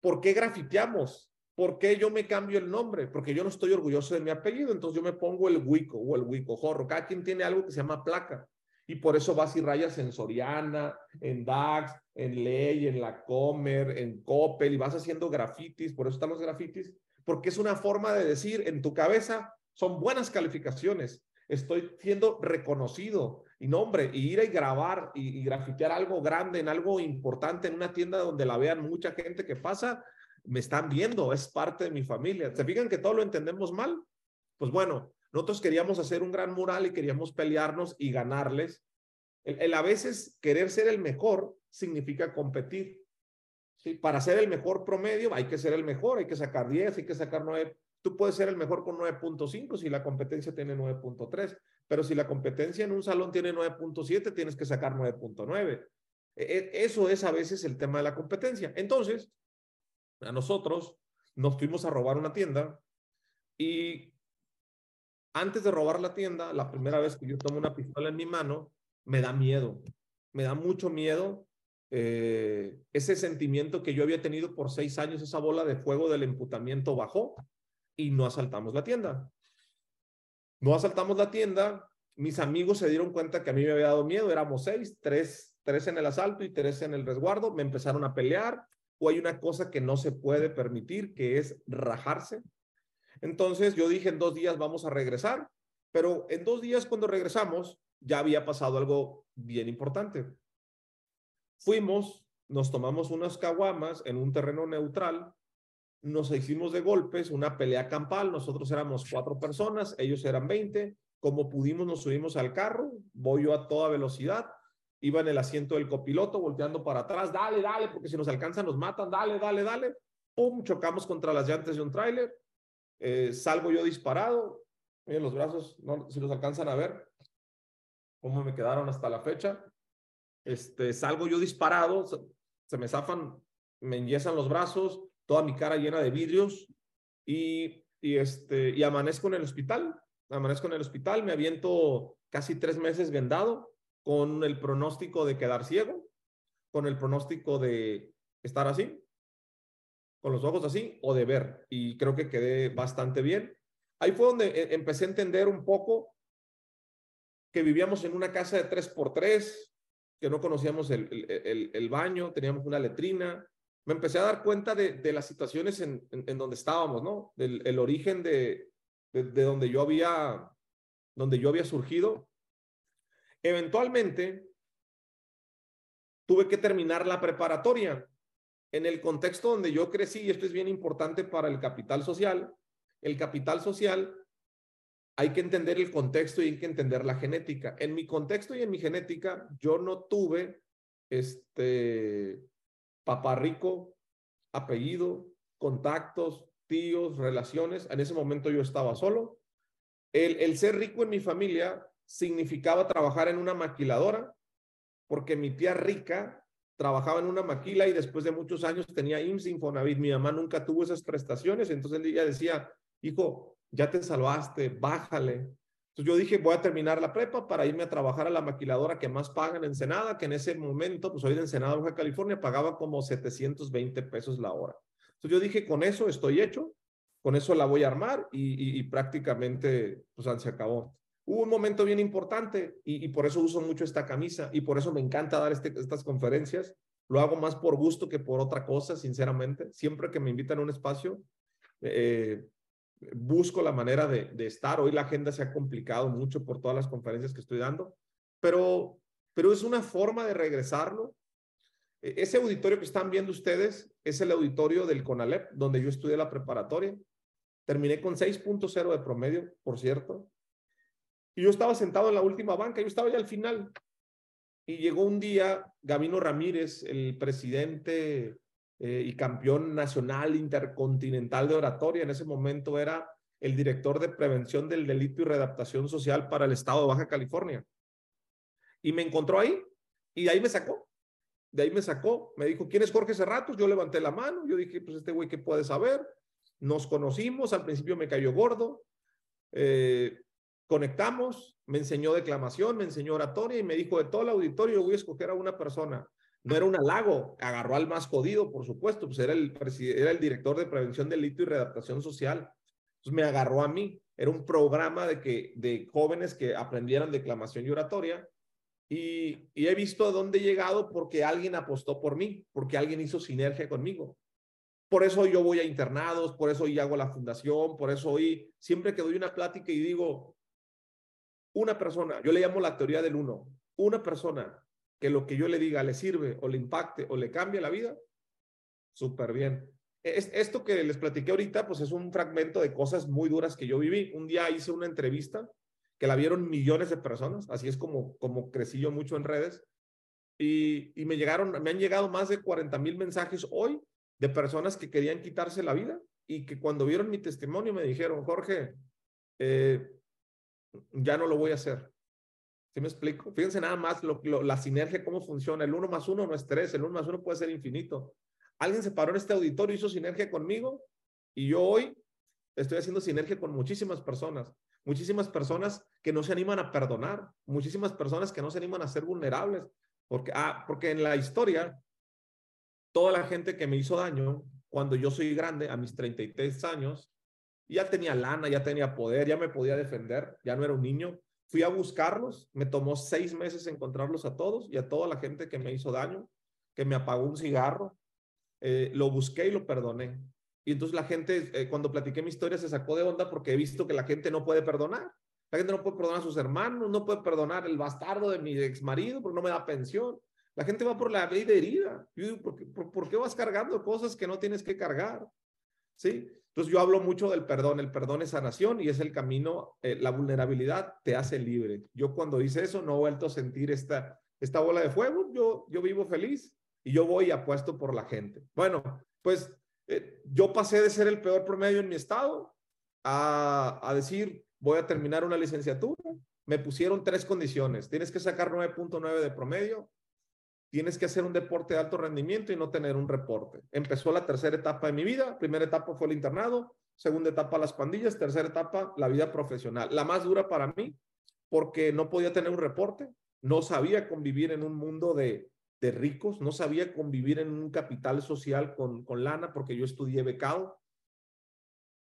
¿por qué grafiteamos? ¿Por qué yo me cambio el nombre? Porque yo no estoy orgulloso de mi apellido, entonces yo me pongo el Wico o el Wico Jorro. Cada quien tiene algo que se llama placa. Y por eso vas y rayas en Soriana, en DAX, en Ley, en La Comer, en Coppel, y vas haciendo grafitis. Por eso están los grafitis, porque es una forma de decir en tu cabeza, son buenas calificaciones. Estoy siendo reconocido. Y nombre, y ir y grabar y, y grafitear algo grande en algo importante en una tienda donde la vean mucha gente que pasa, me están viendo, es parte de mi familia. ¿Se fijan que todo lo entendemos mal? Pues bueno, nosotros queríamos hacer un gran mural y queríamos pelearnos y ganarles. El, a veces querer ser el mejor significa competir. ¿sí? Para ser el mejor promedio hay que ser el mejor, hay que sacar 10, hay que sacar 9. Tú puedes ser el mejor con 9.5 si la competencia tiene 9.3, pero si la competencia en un salón tiene 9.7, tienes que sacar 9.9. E, e, eso es a veces el tema de la competencia. Entonces, a nosotros, nos fuimos a robar una tienda y antes de robar la tienda, la primera vez que yo tomo una pistola en mi mano, me da miedo, me da mucho miedo eh, ese sentimiento que yo había tenido por seis años, esa bola de fuego del emputamiento bajó y no asaltamos la tienda. No asaltamos la tienda, mis amigos se dieron cuenta que a mí me había dado miedo, éramos seis, tres, tres en el asalto y tres en el resguardo, me empezaron a pelear, o hay una cosa que no se puede permitir, que es rajarse. Entonces yo dije, en dos días vamos a regresar, pero en dos días cuando regresamos, ya había pasado algo bien importante. Fuimos, nos tomamos unas caguamas en un terreno neutral, nos hicimos de golpes, una pelea campal, nosotros éramos cuatro personas, ellos eran 20, como pudimos nos subimos al carro, voy yo a toda velocidad, iba en el asiento del copiloto volteando para atrás, dale, dale, porque si nos alcanzan nos matan, dale, dale, dale, pum, chocamos contra las llantas de un tráiler, eh, salgo yo disparado, miren los brazos, no, si los alcanzan a ver, cómo me quedaron hasta la fecha, este, salgo yo disparado, se, me zafan, me enyesan los brazos, toda mi cara llena de vidrios y, y, este, y amanezco en el hospital, amanezco en el hospital, me aviento casi tres meses vendado con el pronóstico de quedar ciego, con el pronóstico de estar así, con los ojos así o de ver. Y creo que quedé bastante bien. Ahí fue donde eh, empecé a entender un poco que vivíamos en una casa de tres por tres, que no conocíamos el, baño, teníamos una letrina. Me empecé a dar cuenta de, las situaciones en, donde estábamos, ¿no? Del el origen de, de, de, donde yo había, donde yo había surgido. Eventualmente, tuve que terminar la preparatoria. En el contexto donde yo crecí, y esto es bien importante para el capital social, el capital social hay que entender el contexto y hay que entender la genética. En mi contexto y en mi genética, yo no tuve este papá rico, apellido, contactos, tíos, relaciones. En ese momento yo estaba solo. El, el ser rico en mi familia significaba trabajar en una maquiladora, porque mi tía rica trabajaba en una maquila y después de muchos años tenía IMSS Infonavit. Mi mamá nunca tuvo esas prestaciones, entonces ella decía, hijo, ya te salvaste, bájale. Entonces yo dije, voy a terminar la prepa para irme a trabajar a la maquiladora que más pagan en Ensenada, que en ese momento, pues hoy de Ensenada, Baja California, pagaba como 720 pesos la hora. Entonces yo dije, con eso estoy hecho, con eso la voy a armar y, prácticamente, pues se acabó. Hubo un momento bien importante y, por eso uso mucho esta camisa y por eso me encanta dar este, estas conferencias. Lo hago más por gusto que por otra cosa, sinceramente. Siempre que me invitan a un espacio, eh, busco la manera de, de, estar. Hoy la agenda se ha complicado mucho por todas las conferencias que estoy dando, pero, pero es una forma de regresarlo. E, ese auditorio que están viendo ustedes es el auditorio del CONALEP, donde yo estudié la preparatoria. Terminé con 6.0 de promedio, por cierto. Y yo estaba sentado en la última banca, yo estaba ya al final. Y llegó un día Gabino Ramírez, el presidente eh, y campeón nacional intercontinental de oratoria. En ese momento era el director de prevención del delito y readaptación social para el estado de Baja California. Y me encontró ahí y de ahí me sacó. De ahí me sacó. Me dijo, ¿quién es Jorge Cerratos? Yo levanté la mano. Yo dije, pues este güey, ¿qué puede saber? Nos conocimos. Al principio me cayó gordo. Eh, conectamos. Me enseñó declamación, me enseñó oratoria y me dijo, de todo el auditorio voy a escoger a una persona no era un halago, agarró al más jodido, por supuesto, pues era el, era el director de prevención del delito y readaptación social. Entonces me agarró a mí. Era un programa de, que, de jóvenes que aprendieran declamación y oratoria. Y, y he visto a dónde he llegado porque alguien apostó por mí, porque alguien hizo sinergia conmigo. Por eso yo voy a internados, por eso hoy hago la fundación, por eso hoy siempre que doy una plática y digo, una persona, yo le llamo la teoría del uno, una persona que lo que yo le diga le sirve o le impacte o le cambie la vida, súper bien. Es, esto que les platiqué ahorita, pues es un fragmento de cosas muy duras que yo viví. Un día hice una entrevista que la vieron millones de personas, así es como, como crecí yo mucho en redes, y, y me llegaron, me han llegado más de 40 mil mensajes hoy de personas que querían quitarse la vida y que cuando vieron mi testimonio me dijeron, Jorge, eh, ya no lo voy a hacer. ¿Sí me explico? Fíjense nada más lo, la sinergia, cómo funciona. El uno más uno no es tres, el uno más uno puede ser infinito. Alguien se paró en este auditorio, hizo sinergia conmigo y yo hoy estoy haciendo sinergia con muchísimas personas. Muchísimas personas que no se animan a perdonar, muchísimas personas que no se animan a ser vulnerables. Porque, ah, porque en la historia, toda la gente que me hizo daño, cuando yo soy grande, a mis 33 años, ya tenía lana, ya tenía poder, ya me podía defender, ya no era un niño, Fui a buscarlos, me tomó seis meses encontrarlos a todos y a toda la gente que me hizo daño, que me apagó un cigarro. Eh, lo busqué y lo perdoné. Y entonces la gente, eh, cuando platiqué mi historia, se sacó de onda porque he visto que la gente no puede perdonar. La gente no puede perdonar a sus hermanos, no puede perdonar el bastardo de mi ex marido porque no me da pensión. La gente va por la vida herida. Yo digo, ¿por qué, por, qué vas cargando cosas que no tienes que cargar? ¿Sí? Entonces yo hablo mucho del perdón. El perdón es sanación y es el camino. Eh, la vulnerabilidad te hace libre. Yo cuando hice eso no he vuelto a sentir esta, esta bola de fuego. Yo, yo vivo feliz y yo voy apuesto por la gente. Bueno, pues eh, yo pasé de ser el peor promedio en mi estado a, a decir, voy a terminar una licenciatura. Me pusieron tres condiciones. Tienes que sacar 9.9 de promedio, tienes que hacer un deporte de alto rendimiento y no tener un reporte. Empezó la tercera etapa de mi vida. Primera etapa fue el internado, segunda etapa las pandillas, tercera etapa la vida profesional. La más dura para mí porque no podía tener un reporte, no sabía convivir en un mundo de, de ricos, no sabía convivir en un capital social con, con lana porque yo estudié becado.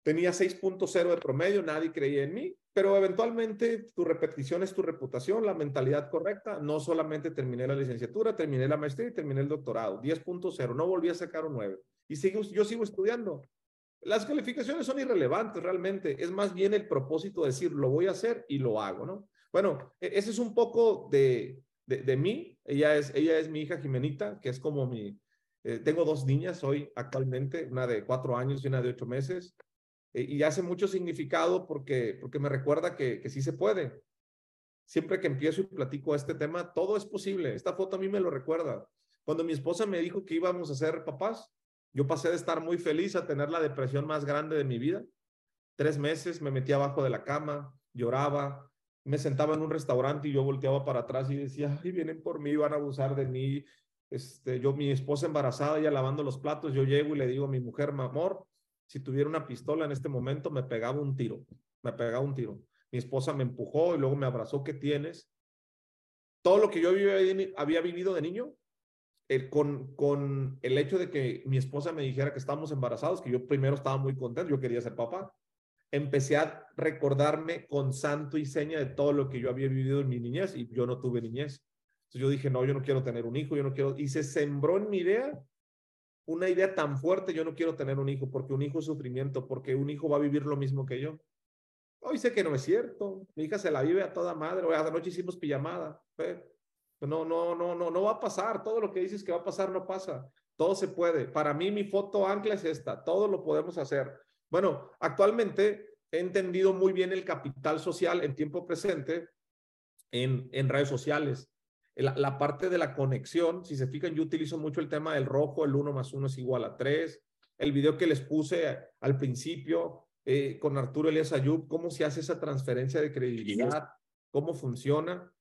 Tenía 6.0 de promedio, nadie creía en mí, pero eventualmente tu repetición es tu reputación, la mentalidad correcta. No solamente terminé la licenciatura, terminé la maestría y terminé el doctorado. 10.0, no volví a sacar un 9. Y sigo, yo sigo estudiando. Las calificaciones son irrelevantes realmente. Es más bien el propósito de decir, lo voy a hacer y lo hago, ¿no? Bueno, e, ese es un poco de, de, mí. Ella es, ella es mi hija Jimenita, que es como mi... Eh, tengo dos niñas hoy actualmente, una de cuatro años y una de ocho meses. Eh, y hace mucho significado porque, porque me recuerda que, que sí se puede. Siempre que empiezo y platico este tema, todo es posible. Esta foto a mí me lo recuerda. Cuando mi esposa me dijo que íbamos a ser papás, yo pasé de estar muy feliz a tener la depresión más grande de mi vida. Tres meses me metí abajo de la cama, lloraba, me sentaba en un restaurante y yo volteaba para atrás y decía, ay, vienen por mí, van a abusar de mí. Este, yo, mi esposa embarazada, ya lavando los platos, yo llego y le digo a mi mujer, amor, si tuviera una pistola en este momento, me pegaba un tiro, me pegaba un tiro. Mi esposa me empujó y luego me abrazó, ¿qué tienes? Todo lo que yo había vivido de niño, el, con, con el hecho de que mi esposa me dijera que estábamos embarazados, que yo primero estaba muy contento, yo quería ser papá empecé a recordarme con santo y seña de todo lo que yo había vivido en mi niñez y yo no tuve niñez. Entonces yo dije, no, yo no quiero tener un hijo, yo no quiero, y se sembró en mi idea una idea tan fuerte, yo no quiero tener un hijo porque un hijo es sufrimiento, porque un hijo va a vivir lo mismo que yo. Hoy sé que no es cierto, mi hija se la vive a toda madre, hoy anoche hicimos pijamada, no, no, no, no, no va a pasar, todo lo que dices que va a pasar no pasa, todo se puede. Para mí mi foto ancla es esta, todo lo podemos hacer. Bueno, actualmente he entendido muy bien el capital social en tiempo presente en, en redes sociales. La, parte de la conexión, si se fijan, yo utilizo mucho el tema del rojo, el 1 más 1 es igual a 3. El video que les puse al principio eh, con Arturo Elias Ayub, cómo se hace esa transferencia de credibilidad, cómo funciona.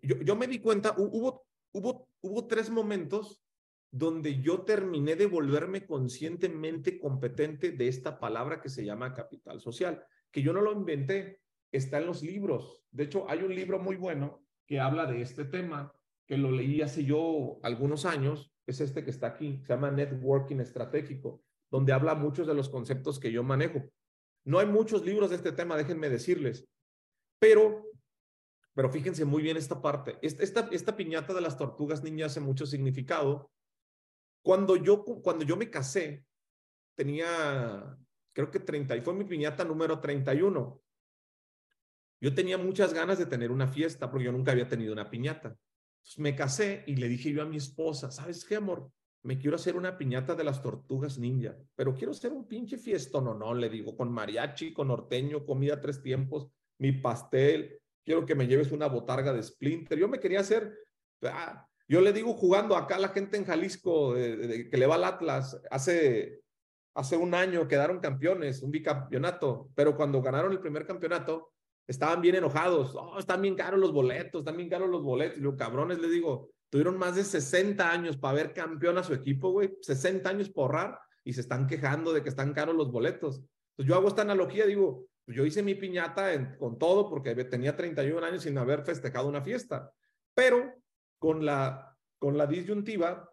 Yo, yo me di cuenta, hubo, hubo, hubo tres momentos donde yo terminé de volverme conscientemente competente de esta palabra que se llama capital social, que yo no lo inventé, está en los libros. De hecho, hay un libro muy bueno que habla de este tema, que lo leí hace yo algunos años, es este que está aquí, se llama Networking Estratégico, donde habla muchos de los conceptos que yo manejo. No hay muchos libros de este tema, déjenme decirles, pero, pero fíjense muy bien esta parte. Esta, esta piñata de las tortugas niñas hace mucho significado cuando yo, cuando yo me casé, tenía, creo que 30, y fue mi piñata número 31. Yo tenía muchas ganas de tener una fiesta porque yo nunca había tenido una piñata. Me casé y le dije yo a mi esposa, ¿sabes qué, amor? Me quiero hacer una piñata de las tortugas ninja, pero quiero hacer un pinche fiesta. No, no, le digo, con mariachi, con norteño, comida tres tiempos, mi pastel, quiero que me lleves una botarga de Splinter. Yo me quería hacer, ah, yo le digo jugando acá la gente en Jalisco que le va al Atlas, hace, hace un año quedaron campeones, un bicampeonato, pero cuando ganaron el primer campeonato, estaban bien enojados. Oh, están bien caros los boletos, están bien caros los boletos. Y los cabrones, le digo, tuvieron más de 60 años para ver campeón a su equipo, güey, 60 años por ahorrar y se están quejando de que están caros los boletos. Entonces yo hago esta analogía, digo, pues yo hice mi piñata con todo porque tenía 31 años sin haber festejado una fiesta, pero con la, con la disyuntiva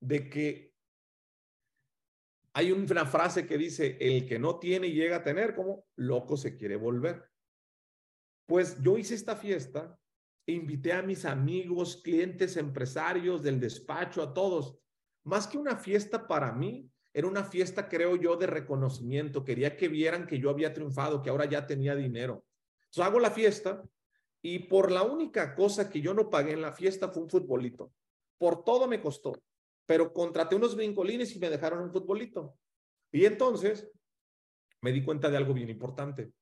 de que hay una frase que dice, el que no tiene y llega a tener, como loco se quiere volver. Pues yo hice esta fiesta invité a mis amigos, clientes, empresarios del despacho, a todos. Más que una fiesta para mí, era una fiesta, creo yo, de reconocimiento. Quería que vieran que yo había triunfado, que ahora ya tenía dinero. Entonces hago la fiesta y por la única cosa que yo no pagué en la fiesta fue un futbolito. Por todo me costó, pero contraté unos brincolines y me dejaron un futbolito. Y entonces me di cuenta de algo bien importante.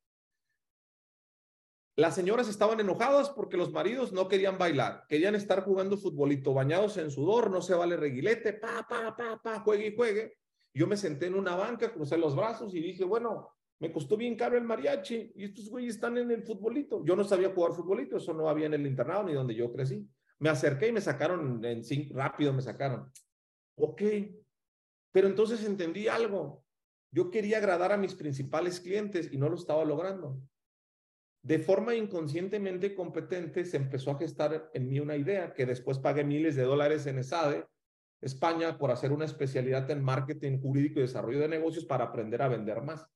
Las señoras estaban enojadas porque los maridos no querían bailar, querían estar jugando futbolito, bañados en sudor, no se vale reguilete, pa, pa, pa, pa, juegue y juegue. Yo me senté en una banca, crucé los brazos y dije, bueno, me costó bien caro el mariachi y estos güeyes están en el futbolito. Yo no sabía jugar futbolito, eso no había en el internado ni donde yo crecí. Me acerqué y me sacaron en rápido me sacaron. Ok, pero entonces entendí algo. Yo quería agradar a mis principales clientes y no lo estaba logrando. De forma inconscientemente competente se empezó a gestar en mí una idea que después pagué miles de dólares en ESADE, España, por hacer una especialidad en marketing jurídico y desarrollo de negocios para aprender a vender más.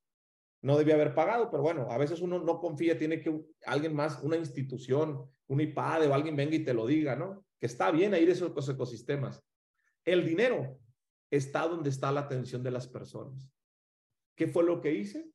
No debía haber pagado, pero bueno, a veces uno no confía, tiene que alguien más, una institución, un IPAD o alguien venga y te lo diga, ¿no? Que está bien ahí de esos ecosistemas. El dinero está donde está la atención de las personas. ¿Qué fue lo que hice?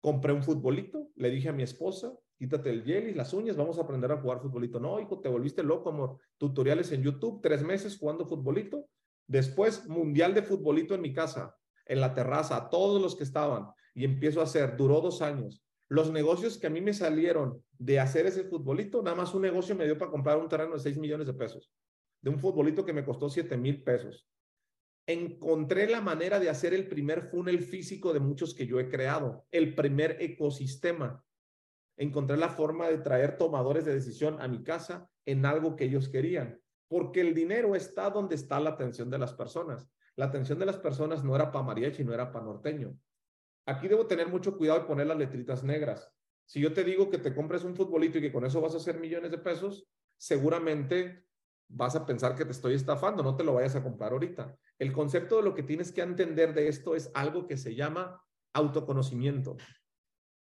Compré un futbolito, le dije a mi esposa, quítate el gel y las uñas, vamos a aprender a jugar futbolito. No, hijo, te volviste loco, amor. Tutoriales en YouTube, tres meses jugando futbolito. Después, mundial de futbolito en mi casa, en la terraza, todos los que estaban. Y empiezo a hacer, duró dos años. Los negocios que a mí me salieron de hacer ese futbolito, nada más un negocio me dio para comprar un terreno de 6 millones de pesos. De un futbolito que me costó 7 mil pesos encontré la manera de hacer el primer funnel físico de muchos que yo he creado, el primer ecosistema. Encontré la forma de traer tomadores de decisión a mi casa en algo que ellos querían, porque el dinero está donde está la atención de las personas. La atención de las personas no era para mariachi, no era para norteño. Aquí debo tener mucho cuidado y poner las letritas negras. Si yo te digo que te compres un futbolito y que con eso vas a hacer millones de pesos, seguramente vas a pensar que te estoy estafando, no te lo vayas a comprar ahorita. El concepto de lo que tienes que entender de esto es algo que se llama autoconocimiento.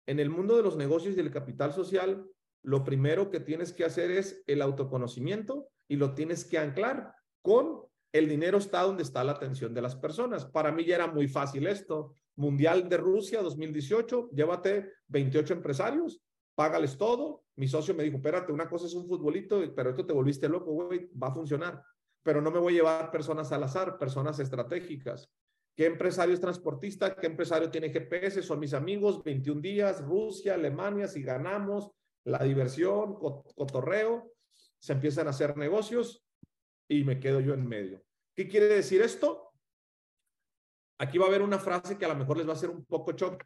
En el mundo de los negocios y del capital social, lo primero que tienes que hacer es el autoconocimiento y lo tienes que anclar con el dinero está donde está la atención de las personas. Para mí ya era muy fácil esto. Mundial de Rusia 2018, llévate 28 empresarios, págales todo. Mi socio me dijo, espérate, una cosa es un futbolito, pero esto te volviste loco, güey, va a funcionar pero no me voy a llevar personas al azar, personas estratégicas. ¿Qué empresario es transportista? ¿Qué empresario tiene GPS? Son mis amigos, 21 días, Rusia, Alemania, si ganamos, la diversión, cotorreo, se empiezan a hacer negocios y me quedo yo en medio. ¿Qué quiere decir esto? Aquí va a haber una frase que a lo mejor les va a hacer un poco shock.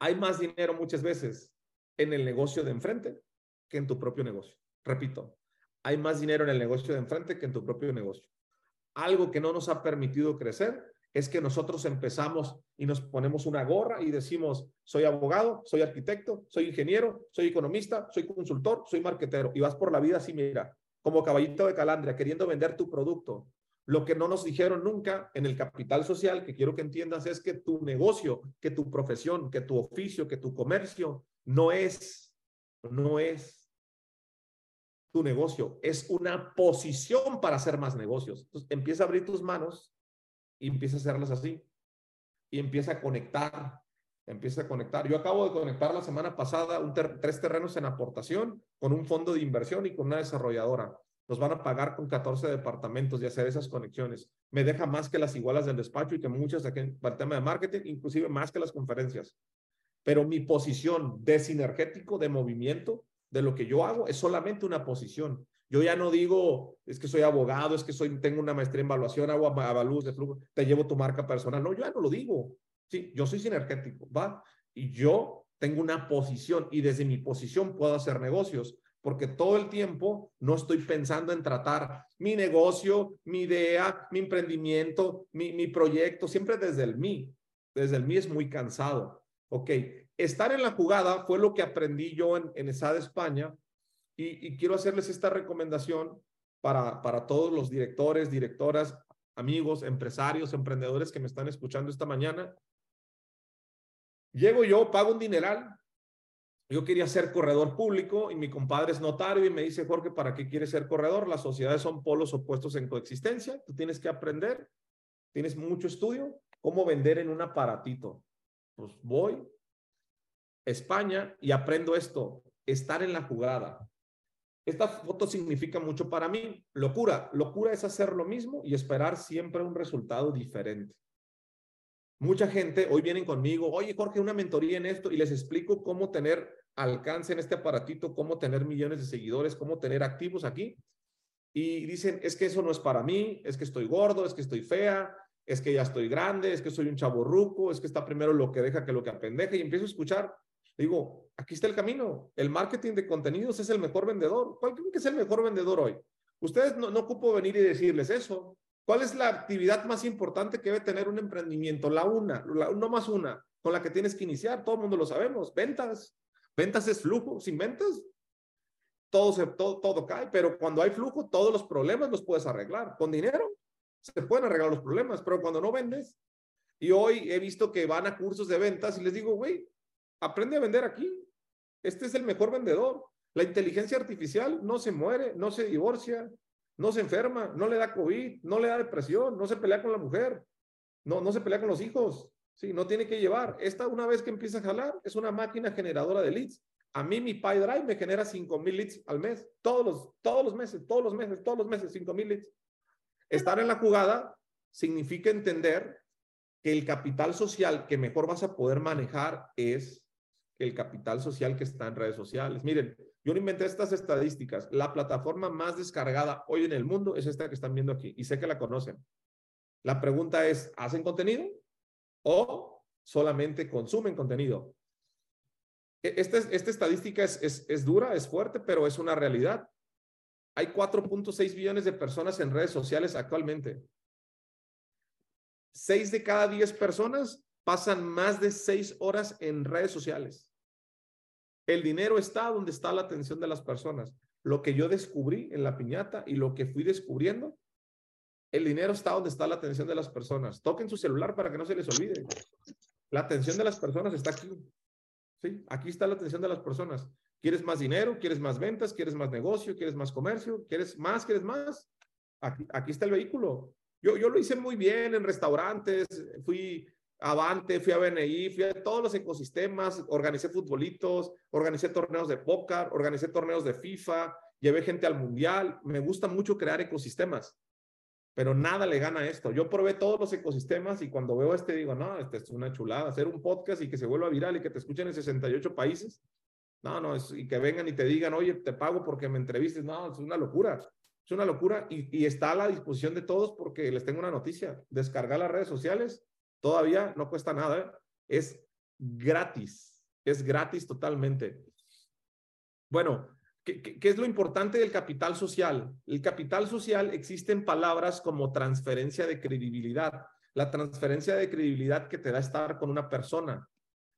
Hay más dinero muchas veces en el negocio de enfrente que en tu propio negocio. Repito, hay más dinero en el negocio de enfrente que en tu propio negocio. Algo que no nos ha permitido crecer es que nosotros empezamos y nos ponemos una gorra y decimos, soy abogado, soy arquitecto, soy ingeniero, soy economista, soy consultor, soy marquetero. Y vas por la vida así, mira, como caballito de calandria, queriendo vender tu producto. Lo que no nos dijeron nunca en el capital social, que quiero que entiendas, es que tu negocio, que tu profesión, que tu oficio, que tu comercio no es, no es tu negocio, es una posición para hacer más negocios. Entonces, empieza a abrir tus manos y empieza a hacerlas así. Y empieza a conectar, empieza a conectar. Yo acabo de conectar la semana pasada un tres terrenos en aportación con un fondo de inversión y con una desarrolladora. Nos van a pagar con 14 departamentos y hacer esas conexiones. Me deja más que las igualas del despacho y que muchas aquí para el tema de marketing, inclusive más que las conferencias. Pero mi posición de sinergético, de movimiento, de lo que yo hago es solamente una posición. Yo ya no digo, es que soy abogado, es que soy, tengo una maestría en evaluación, hago avalúos de flujo, te llevo tu marca personal. No, yo ya no lo digo. Sí, yo soy sinergético, ¿va? Y yo tengo una posición y desde mi posición puedo hacer negocios porque todo el tiempo no estoy pensando en tratar mi negocio, mi idea, mi emprendimiento, mi, mi proyecto, siempre desde el mí. Desde el mí es muy cansado. Ok, estar en la jugada fue lo que aprendí yo en, en ESAD España y, quiero hacerles esta recomendación para, para todos los directores, directoras, amigos, empresarios, emprendedores que me están escuchando esta mañana. Llego yo, pago un dineral. Yo quería ser corredor público y mi compadre es notario y me dice, Jorge, ¿para qué quieres ser corredor? Las sociedades son polos opuestos en coexistencia. Tú tienes que aprender, tienes mucho estudio, cómo vender en un aparatito. Pues voy, España y aprendo esto, estar en la jugada. Esta foto significa mucho para mí. Locura. Locura es hacer lo mismo y esperar siempre un resultado diferente. Mucha gente hoy vienen conmigo, oye Jorge, una mentoría en esto y les explico cómo tener alcance en este aparatito, cómo tener millones de seguidores, cómo tener activos aquí. Y dicen, es que eso no es para mí, es que estoy gordo, es que estoy fea, es que ya estoy grande, es que soy un chavo ruco, es que está primero lo que deja que lo que apendeja y empiezo a escuchar. Digo, aquí está el camino. El marketing de contenidos es el mejor vendedor. ¿Cuál creen que es el mejor vendedor hoy? Ustedes no, no ocupo venir y decirles eso. ¿Cuál es la actividad más importante que debe tener un emprendimiento? La una, la, no más una, con la que tienes que iniciar. Todo el mundo lo sabemos. Ventas. Ventas es flujo. Sin ventas, todo, se, todo, todo cae. Pero cuando hay flujo, todos los problemas los puedes arreglar. Con dinero se pueden arreglar los problemas, pero cuando no vendes. Y hoy he visto que van a cursos de ventas y les digo, güey, aprende a vender aquí. Este es el mejor vendedor. La inteligencia artificial no se muere, no se divorcia, no se enferma, no le da COVID, no le da depresión, no se pelea con la mujer, no, no se pelea con los hijos. Sí, no tiene que llevar. Esta, una vez que empieza a jalar, es una máquina generadora de leads. A mí mi PyDrive me genera 5000 leads al mes, todos los, todos los meses, todos los meses, todos los meses, 5000 leads. Estar en la jugada significa entender que el capital social que mejor vas a poder manejar es el capital social que está en redes sociales. Miren, yo no inventé estas estadísticas. La plataforma más descargada hoy en el mundo es esta que están viendo aquí y sé que la conocen. La pregunta es, ¿hacen contenido o solamente consumen contenido? E, esta, esta estadística es, es, es dura, es fuerte, pero es una realidad. Hay 4.6 billones de personas en redes sociales actualmente. Seis de cada diez personas pasan más de seis horas en redes sociales. El dinero está donde está la atención de las personas. Lo que yo descubrí en la piñata y lo que fui descubriendo, el dinero está donde está la atención de las personas. Toquen su celular para que no se les olvide. La atención de las personas está aquí. Sí, aquí está la atención de las personas. ¿Quieres más dinero? ¿Quieres más ventas? ¿Quieres más negocio? ¿Quieres más comercio? ¿Quieres más? ¿Quieres más? Aquí, aquí está el vehículo. Yo, yo lo hice muy bien en restaurantes, fui Avante, fui a BNI, fui a todos los ecosistemas, organicé futbolitos, organicé torneos de póker, organicé torneos de FIFA, llevé gente al mundial. Me gusta mucho crear ecosistemas, pero nada le gana a esto. Yo probé todos los ecosistemas y cuando veo este digo, no, este es una chulada, hacer un podcast y que se vuelva viral y que te escuchen en 68 países. No, no, y que vengan y te digan, oye, te pago porque me entrevistes. No, es una locura. Es una locura y, y está a la disposición de todos porque les tengo una noticia. Descargar las redes sociales Todavía no cuesta nada, es gratis, es gratis totalmente. Bueno, ¿qué, es lo importante del capital social? El capital social existe en palabras como transferencia de credibilidad, la transferencia de credibilidad que te da estar con una persona.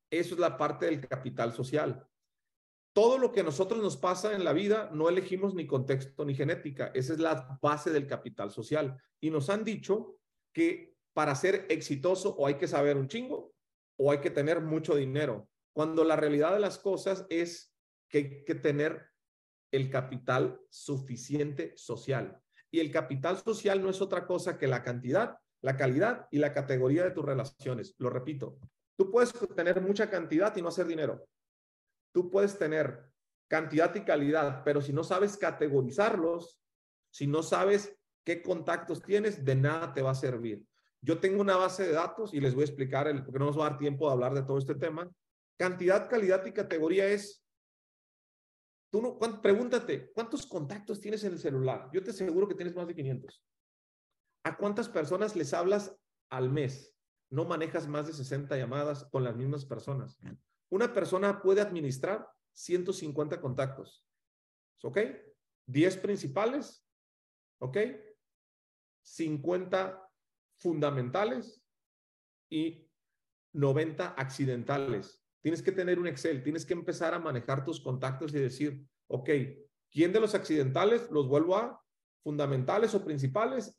Eso es la parte del capital social. Todo lo que a nosotros nos pasa en la vida no elegimos ni contexto ni genética. Esa es la base del capital social. Y nos han dicho que para ser exitoso o hay que saber un chingo o hay que tener mucho dinero, cuando la realidad de las cosas es que hay que tener el capital suficiente social. Y el capital social no es otra cosa que la cantidad, la calidad y la categoría de tus relaciones. Lo repito, tú puedes tener mucha cantidad y no hacer dinero. Tú puedes tener cantidad y calidad, pero si no sabes categorizarlos, si no sabes qué contactos tienes, de nada te va a servir. Yo tengo una base de datos y les voy a explicar, el, porque no nos va a dar tiempo de hablar de todo este tema. Cantidad, calidad y categoría es, tú no, pregúntate, ¿cuántos contactos tienes en el celular? Yo te aseguro que tienes más de 500. ¿A cuántas personas les hablas al mes? No manejas más de 60 llamadas con las mismas personas. Una persona puede administrar 150 contactos. ¿Ok? 10 principales. ¿Ok? 50 fundamentales y 90 accidentales. Tienes que tener un Excel, tienes que empezar a manejar tus contactos y decir, ok, ¿quién de los accidentales los vuelvo a fundamentales o principales?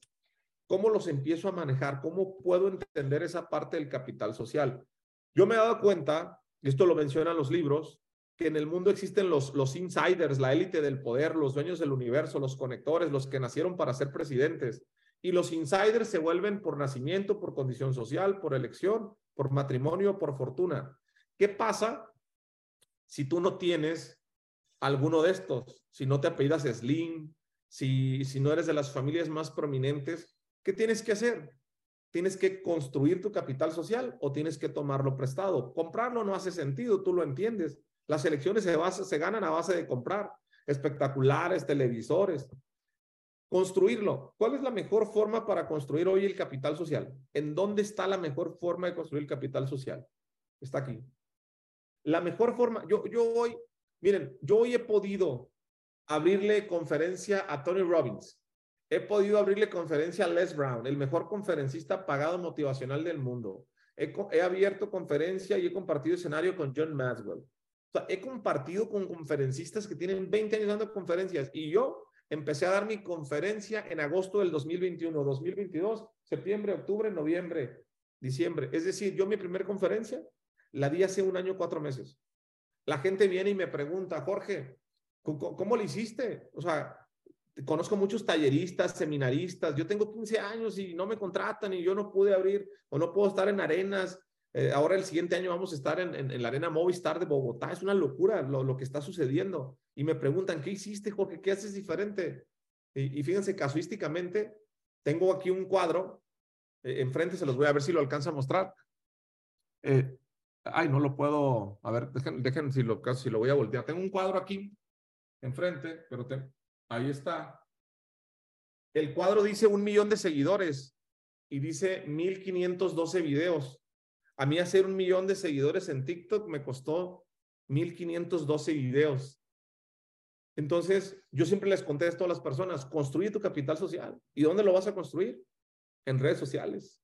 ¿Cómo los empiezo a manejar? ¿Cómo puedo entender esa parte del capital social? Yo me he dado cuenta, y esto lo mencionan los libros, que en el mundo existen los, los insiders, la élite del poder, los dueños del universo, los conectores, los que nacieron para ser presidentes. Y los insiders se vuelven por nacimiento, por condición social, por elección, por matrimonio, por fortuna. ¿Qué pasa si tú no tienes alguno de estos, si no te apellidas Slim, si, si no eres de las familias más prominentes, ¿qué tienes que hacer? Tienes que construir tu capital social o tienes que tomarlo prestado. Comprarlo no hace sentido, tú lo entiendes. Las elecciones se, se ganan a base de comprar espectaculares, televisores. Construirlo. ¿Cuál es la mejor forma para construir hoy el capital social? ¿En dónde está la mejor forma de construir el capital social? Está aquí. La mejor forma, yo, yo hoy, miren, yo hoy he podido abrirle conferencia a Tony Robbins. He podido abrirle conferencia a Les Brown, el mejor conferencista pagado motivacional del mundo. He, abierto conferencia y he compartido escenario con John Maxwell. He compartido con conferencistas que tienen 20 años dando conferencias y yo empecé a dar mi conferencia en agosto del 2021, 2022, septiembre, octubre, noviembre, diciembre. Es decir, yo mi primera conferencia la di hace un año, cuatro meses. La gente viene y me pregunta, Jorge, ¿cómo, lo hiciste? O sea, conozco muchos talleristas, seminaristas. Yo tengo 15 años y no me contratan y yo no pude abrir o no puedo estar en arenas. Eh, ahora el siguiente año vamos a estar en, la arena Movistar de Bogotá. Es una locura lo, que está sucediendo. Y me preguntan, ¿qué hiciste, Jorge? ¿Qué haces diferente? Y, y fíjense, casuísticamente, tengo aquí un cuadro. Eh, enfrente se los voy a ver si lo alcanza a mostrar. Eh, ay, no lo puedo. A ver, dejen, dejen si, lo, si lo voy a voltear. Tengo un cuadro aquí enfrente, pero te, ahí está. El cuadro dice un millón de seguidores y dice 1512 videos. A mí hacer un millón de seguidores en TikTok me costó 1512 videos. Entonces, yo siempre les contesto a las personas, construye tu capital social. ¿Y dónde lo vas a construir? En redes sociales.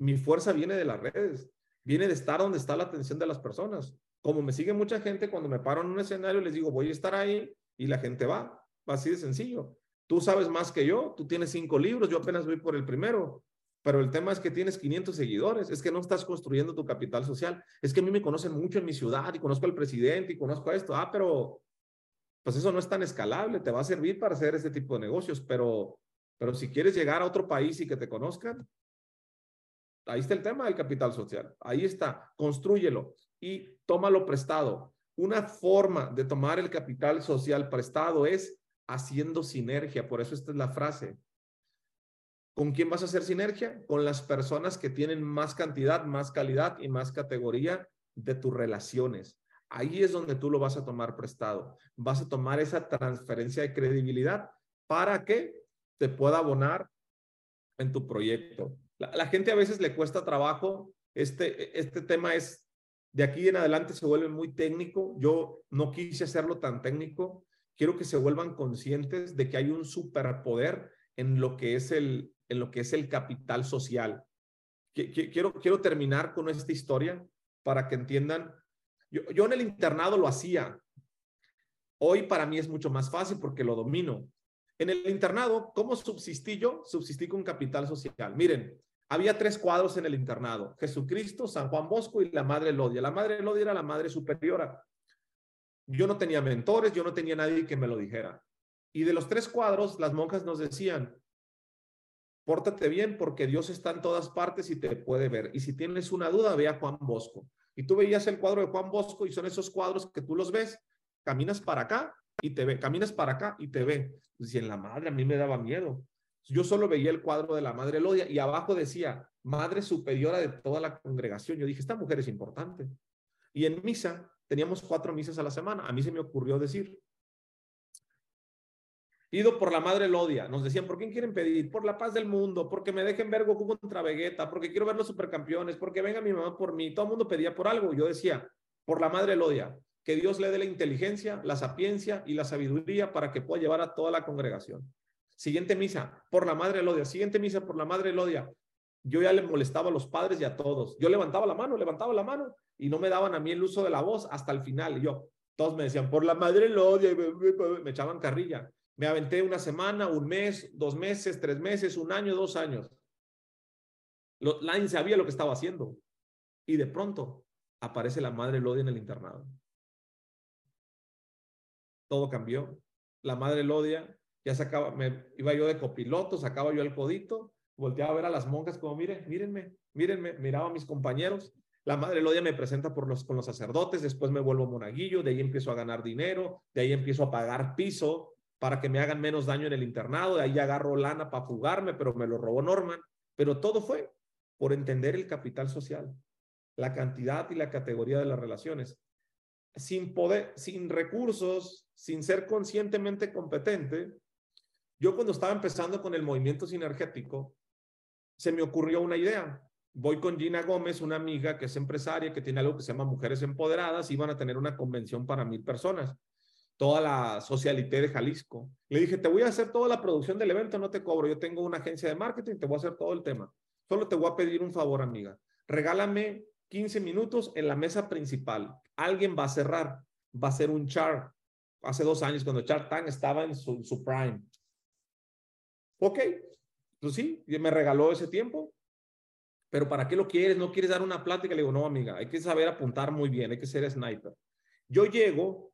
Mi fuerza viene de las redes, viene de estar donde está la atención de las personas. Como me sigue mucha gente, cuando me paro en un escenario, les digo, voy a estar ahí y la gente va. Así de sencillo. Tú sabes más que yo, tú tienes cinco libros, yo apenas voy por el primero. Pero el tema es que tienes 500 seguidores, es que no estás construyendo tu capital social. Es que a mí me conocen mucho en mi ciudad y conozco al presidente y conozco esto. Ah, pero pues eso no es tan escalable, te va a servir para hacer este tipo de negocios, pero, pero si quieres llegar a otro país y que te conozcan, ahí está el tema del capital social. Ahí está, construyelo y tómalo prestado. Una forma de tomar el capital social prestado es haciendo sinergia, por eso esta es la frase. ¿Con quién vas a hacer sinergia? Con las personas que tienen más cantidad, más calidad y más categoría de tus relaciones. Ahí es donde tú lo vas a tomar prestado. Vas a tomar esa transferencia de credibilidad para que te pueda abonar en tu proyecto. La, la gente a veces le cuesta trabajo. Este, este tema es, de aquí en adelante se vuelve muy técnico. Yo no quise hacerlo tan técnico. Quiero que se vuelvan conscientes de que hay un superpoder en lo que es el, en lo que es el capital social. Quiero, quiero terminar con esta historia para que entiendan yo, yo en el internado lo hacía. Hoy para mí es mucho más fácil porque lo domino. En el internado, ¿cómo subsistí yo? Subsistí con capital social. Miren, había tres cuadros en el internado. Jesucristo, San Juan Bosco y la Madre Elodia. La Madre Elodia era la Madre Superiora. Yo no tenía mentores, yo no tenía nadie que me lo dijera. Y de los tres cuadros, las monjas nos decían, pórtate bien porque Dios está en todas partes y te puede ver. Y si tienes una duda, ve a Juan Bosco. Y tú veías el cuadro de Juan Bosco y son esos cuadros que tú los ves, caminas para acá y te ve, caminas para acá y te ve. Pues, y en la madre a mí me daba miedo. Yo solo veía el cuadro de la madre Elodia y abajo decía, madre superiora de toda la congregación. Yo dije, esta mujer es importante. Y en misa, teníamos cuatro misas a la semana. A mí se me ocurrió decir, Pido por la madre Elodia. Nos decían, ¿por quién quieren pedir? Por la paz del mundo, porque me dejen ver Goku contra Vegeta, porque quiero ver los supercampeones, porque venga mi mamá por mí. Todo el mundo pedía por algo. Yo decía, por la madre Elodia, que Dios le dé la inteligencia, la sapiencia y la sabiduría para que pueda llevar a toda la congregación. Siguiente misa, por la madre Elodia. Siguiente misa, por la madre Elodia. Yo ya le molestaba a los padres y a todos. Yo levantaba la mano, levantaba la mano y no me daban a mí el uso de la voz hasta el final. Yo, todos me decían, por la madre Elodia, y me echaban carrilla. Me aventé una semana, un mes, dos meses, tres meses, un año, dos años. nadie sabía lo que estaba haciendo. Y de pronto aparece la madre Lodia en el internado. Todo cambió. La madre Lodia ya sacaba, me iba yo de copiloto, sacaba yo el codito, volteaba a ver a las monjas como, miren, mírenme, mírenme, miraba a mis compañeros. La madre Elodia me presenta por los, con los sacerdotes, después me vuelvo monaguillo, de ahí empiezo a ganar dinero, de ahí empiezo a pagar piso para que me hagan menos daño en el internado, de ahí agarro lana para fugarme, pero me lo robó Norman. Pero todo fue por entender el capital social, la cantidad y la categoría de las relaciones. Sin poder, sin recursos, sin ser conscientemente competente, yo cuando estaba empezando con el movimiento sinergético, se me ocurrió una idea. Voy con Gina Gómez, una amiga que es empresaria, que tiene algo que se llama Mujeres Empoderadas, y van a tener una convención para mil personas, toda la socialité de Jalisco. Le dije, te voy a hacer toda la producción del evento, no te cobro, yo tengo una agencia de marketing, te voy a hacer todo el tema. Solo te voy a pedir un favor, amiga. Regálame 15 minutos en la mesa principal. Alguien va a cerrar, va a hacer un chart. Hace dos años, cuando Chart Tank estaba en su, su prime. Ok, pues sí, me regaló ese tiempo. Pero ¿para qué lo quieres? ¿No quieres dar una plática? Le digo, no, amiga, hay que saber apuntar muy bien, hay que ser sniper. Yo llego,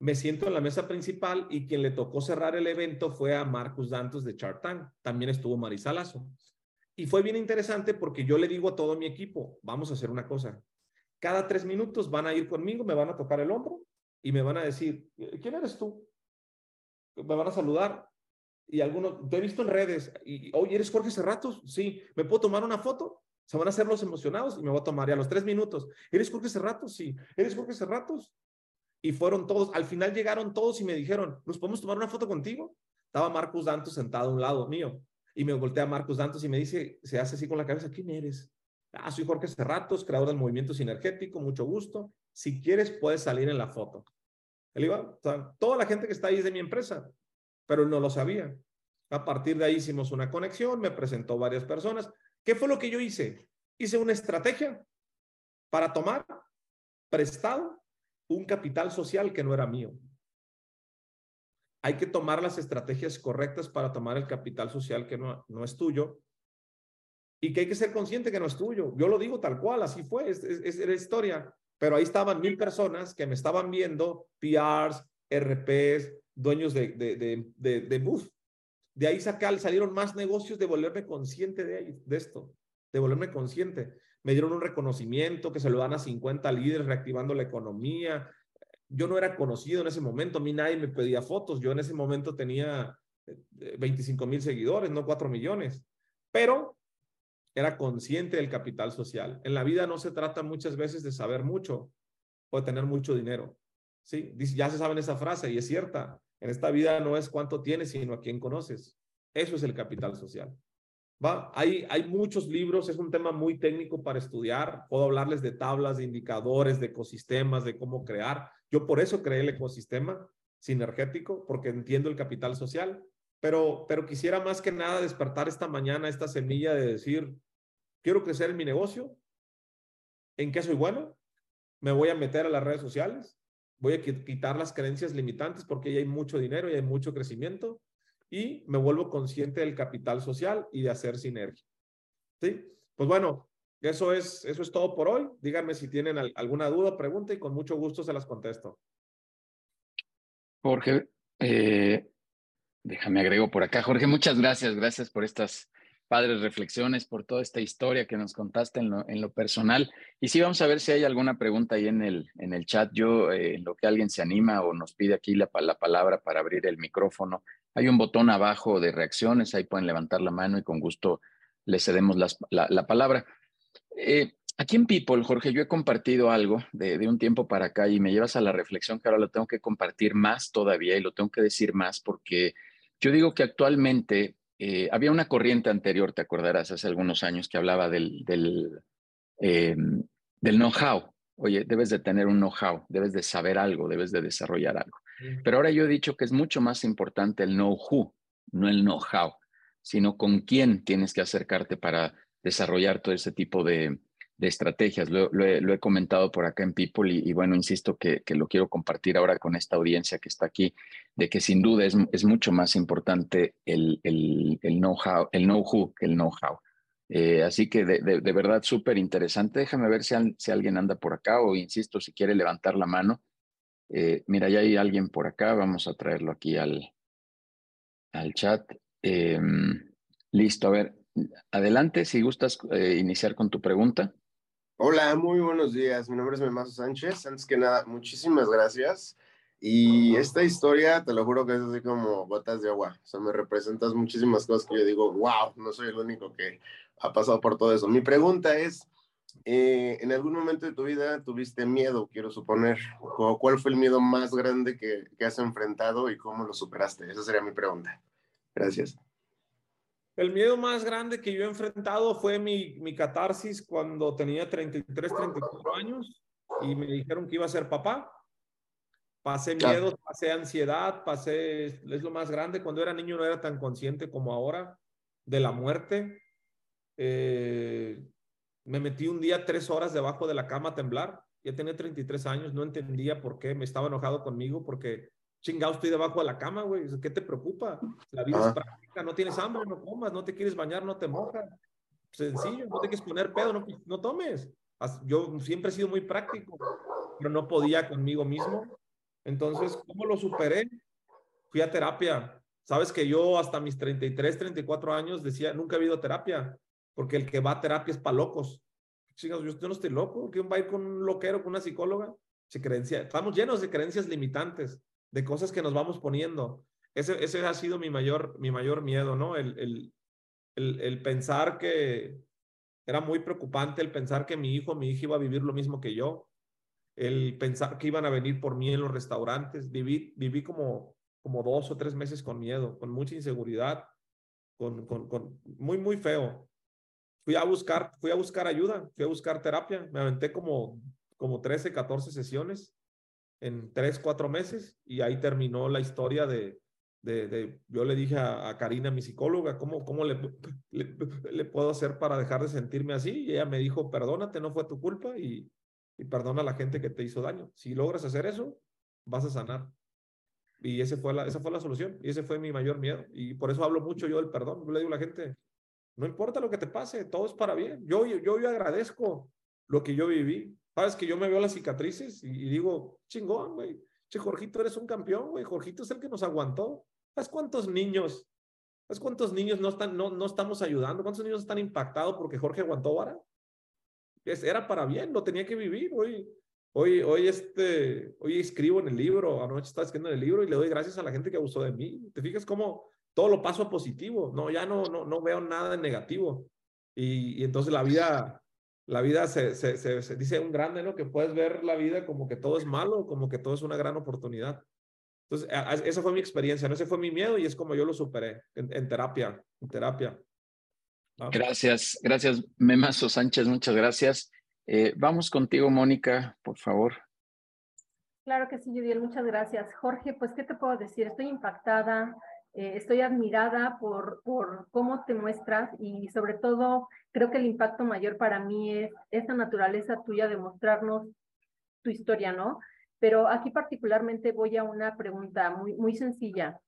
me siento en la mesa principal y quien le tocó cerrar el evento fue a Marcus Dantos de Chartán. También estuvo Marisalazo. Y fue bien interesante porque yo le digo a todo mi equipo, vamos a hacer una cosa. Cada tres minutos van a ir conmigo, me van a tocar el hombro y me van a decir, ¿quién eres tú? Me van a saludar y algunos, te he visto en redes, y, oye, ¿eres Jorge Cerratos? Sí, ¿me puedo tomar una foto? Se van a hacer los emocionados y me voy a tomar ya los tres minutos. ¿Eres Jorge Cerratos? Sí. ¿Eres Jorge Cerratos? Y fueron todos, al final llegaron todos y me dijeron, ¿nos podemos tomar una foto contigo? Estaba Marcus Dantos sentado a un lado mío y me voltea Marcus Dantos y me dice, se hace así con la cabeza, ¿quién eres? Ah, soy Jorge Cerratos, creador del movimiento sinergético, mucho gusto. Si quieres, puedes salir en la foto. Él iba, toda la gente que está ahí es de mi empresa pero no lo sabía. A partir de ahí hicimos una conexión, me presentó varias personas. ¿Qué fue lo que yo hice? Hice una estrategia para tomar prestado un capital social que no era mío. Hay que tomar las estrategias correctas para tomar el capital social que no, no es tuyo y que hay que ser consciente que no es tuyo. Yo lo digo tal cual, así fue, es, es, la historia. Pero ahí estaban mil personas que me estaban viendo, PRs, RPs, dueños de, de, de, de, Booth. De ahí sacar, salieron más negocios de volverme consciente de, de esto, de volverme consciente. Me dieron un reconocimiento que se lo dan a 50 líderes reactivando la economía. Yo no era conocido en ese momento, a mí nadie me pedía fotos. Yo en ese momento tenía 25 eh, mil seguidores, no 4 millones. Pero era consciente del capital social. En la vida no se trata muchas veces de saber mucho o de tener mucho dinero. Sí, ya se saben esa frase y es cierta. En esta vida no es cuánto tienes, sino a quién conoces. Eso es el capital social. Hay muchos libros, es un tema muy técnico para estudiar. Puedo hablarles de tablas, de indicadores, de ecosistemas, de cómo crear. Yo por eso creé el ecosistema sinergético, porque entiendo el capital social. Pero, pero quisiera más que nada despertar esta mañana esta semilla de decir, quiero crecer en mi negocio. ¿En qué soy bueno? Me voy a meter a las redes sociales voy a quitar las creencias limitantes porque ya hay mucho dinero y hay mucho crecimiento y me vuelvo consciente del capital social y de hacer sinergia. ¿Sí? Pues bueno, eso es, eso es todo por hoy. Díganme si tienen alguna duda, pregunta y con mucho gusto se las contesto. Jorge, eh, déjame agrego por acá. Jorge, muchas gracias. Gracias por estas padres reflexiones, por toda esta historia que nos contaste en lo, en lo personal. Y sí, vamos a ver si hay alguna pregunta ahí en el, en el chat. Yo, eh, en lo que alguien se anima o nos pide aquí la, la, palabra para abrir el micrófono, hay un botón abajo de reacciones, ahí pueden levantar la mano y con gusto les cedemos la, la, palabra. Eh, aquí en People, Jorge, yo he compartido algo de, un tiempo para acá y me llevas a la reflexión que ahora lo tengo que compartir más todavía y lo tengo que decir más porque yo digo que actualmente eh, había una corriente anterior, te acordarás, hace algunos años que hablaba del, del, del know-how. Oye, debes de tener un know-how, debes de saber algo, debes de desarrollar algo. Pero ahora yo he dicho que es mucho más importante el know-who, no el know-how, sino con quién tienes que acercarte para desarrollar todo ese tipo de, de estrategias. Lo, he, comentado por acá en People y, bueno, insisto que, lo quiero compartir ahora con esta audiencia que está aquí, de que sin duda es, mucho más importante el, el, el know-how el know que el know-how. Eh, así que de, verdad súper interesante. Déjame ver si, si, alguien anda por acá o insisto, si quiere levantar la mano. Eh, mira, ya hay alguien por acá. Vamos a traerlo aquí al, al chat. Em, listo, a ver, adelante si gustas eh, iniciar con tu pregunta. Hola, muy buenos días. Mi nombre es Memazo Sánchez. Antes que nada, muchísimas gracias. Y esta historia, te lo juro que es así como gotas de agua. O sea, me representas muchísimas cosas que yo digo, wow, no soy el único que ha pasado por todo eso. Mi pregunta es, eh, ¿en algún momento de tu vida tuviste miedo, quiero suponer? ¿Cuál fue el miedo más grande que, que has enfrentado y cómo lo superaste? Esa sería mi pregunta. Gracias. El miedo más grande que yo he enfrentado fue mi, mi catarsis cuando tenía 33, 34 años y me dijeron que iba a ser papá. Pasé miedo, pasé ansiedad, pasé, es lo más grande. Cuando era niño no era tan consciente como ahora de la muerte. Eh, me metí un día tres horas debajo de la cama a temblar. Ya tenía 33 años, no entendía por qué, me estaba enojado conmigo porque chingado estoy debajo de la cama, güey. ¿Qué te preocupa? La vida es práctica, no tienes hambre, no comas, no te quieres bañar, no te mojas. Sencillo, no te quieres poner pedo, no, no tomes. Yo siempre he sido muy práctico, pero no podía conmigo mismo. Entonces, ¿cómo lo superé? Fui a terapia. Sabes que yo hasta mis 33, 34 años decía, nunca he habido terapia, porque el que va a terapia es para locos. Chicos, yo, no estoy loco, ¿quién va a ir con un loquero, con una psicóloga? Se creencia, estamos llenos de creencias limitantes de cosas que nos vamos poniendo. Ese, ese ha sido mi mayor, mi mayor miedo, ¿no? El, el, el, el, pensar que era muy preocupante, el pensar que mi hijo, mi hija iba a vivir lo mismo que yo, el pensar que iban a venir por mí en los restaurantes. Viví, viví como, como dos o tres meses con miedo, con mucha inseguridad, con, con, con muy, muy feo. Fui a buscar, fui a buscar ayuda, fui a buscar terapia, me aventé como, como 13, 14 sesiones en tres, cuatro meses y ahí terminó la historia de, de, de yo le dije a, Karina, mi psicóloga, ¿cómo, cómo le, le, puedo hacer para dejar de sentirme así? Y ella me dijo, perdónate, no fue tu culpa y, y perdona a la gente que te hizo daño. Si logras hacer eso, vas a sanar. Y ese fue la, esa fue la solución y ese fue mi mayor miedo. Y por eso hablo mucho yo del perdón. Yo le digo a la gente, no importa lo que te pase, todo es para bien. Yo, yo, yo agradezco lo que yo viví. Sabes que yo me veo las cicatrices y, digo, chingón, güey. Che, Jorgito, eres un campeón, güey. Jorgito es el que nos aguantó. ¿Sabes cuántos niños? ¿Sabes cuántos niños no, están, no, no estamos ayudando? ¿Cuántos niños están impactados porque Jorge aguantó vara? Era para bien, lo tenía que vivir. Hoy, hoy, hoy, este, hoy escribo en el libro, anoche estaba escribiendo en el libro y le doy gracias a la gente que abusó de mí. ¿Te fijas cómo todo lo paso positivo? No, ya no, no, no veo nada de negativo. Y, y entonces la vida, la vida se, se, se, dice un grande, ¿no? Que puedes ver la vida como que todo es malo, como que todo es una gran oportunidad. Entonces, esa fue mi experiencia, ¿no? ese fue mi miedo y es como yo lo superé en, terapia, en terapia. Gracias, gracias, Memazo Sánchez, muchas gracias. Eh, vamos contigo, Mónica, por favor. Claro que sí, Judiel, muchas gracias. Jorge, pues, ¿qué te puedo decir? Estoy impactada, eh, estoy admirada por, por cómo te muestras y sobre todo creo que el impacto mayor para mí es esa naturaleza tuya de mostrarnos tu historia, ¿no? Pero aquí particularmente voy a una pregunta muy, muy sencilla.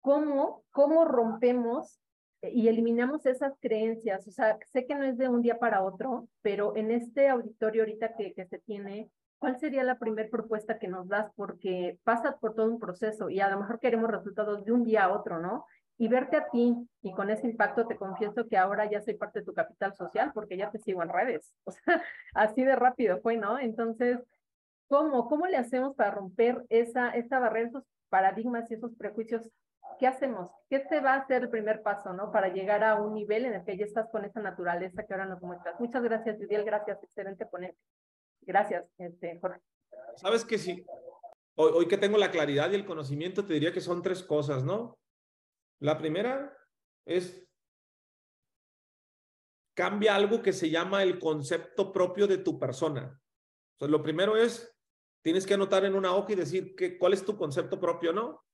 ¿Cómo, ¿Cómo rompemos y eliminamos esas creencias? O sea, sé que no es de un día para otro, pero en este auditorio ahorita que, que se tiene, ¿cuál sería la primera propuesta que nos das? Porque pasas por todo un proceso y a lo mejor queremos resultados de un día a otro, ¿no? Y verte a ti y con ese impacto te confieso que ahora ya soy parte de tu capital social porque ya te sigo en redes. O sea, así de rápido fue, ¿no? Entonces, ¿cómo, cómo le hacemos para romper esa, esa barrera, esos paradigmas y esos prejuicios? ¿Qué hacemos? ¿Qué te va a ser el primer paso, ¿no? Para llegar a un nivel en el que ya estás con esa naturaleza que ahora nos muestras. Muchas gracias, Judiel. Gracias, excelente ponente. Gracias, este, Jorge. Sabes que sí. Hoy, que tengo la claridad y el conocimiento, te diría que son tres cosas, ¿no? La primera es cambia algo que se llama el concepto propio de tu persona. Sea, lo primero es, tienes que anotar en una hoja y decir que, cuál es tu concepto propio, ¿no?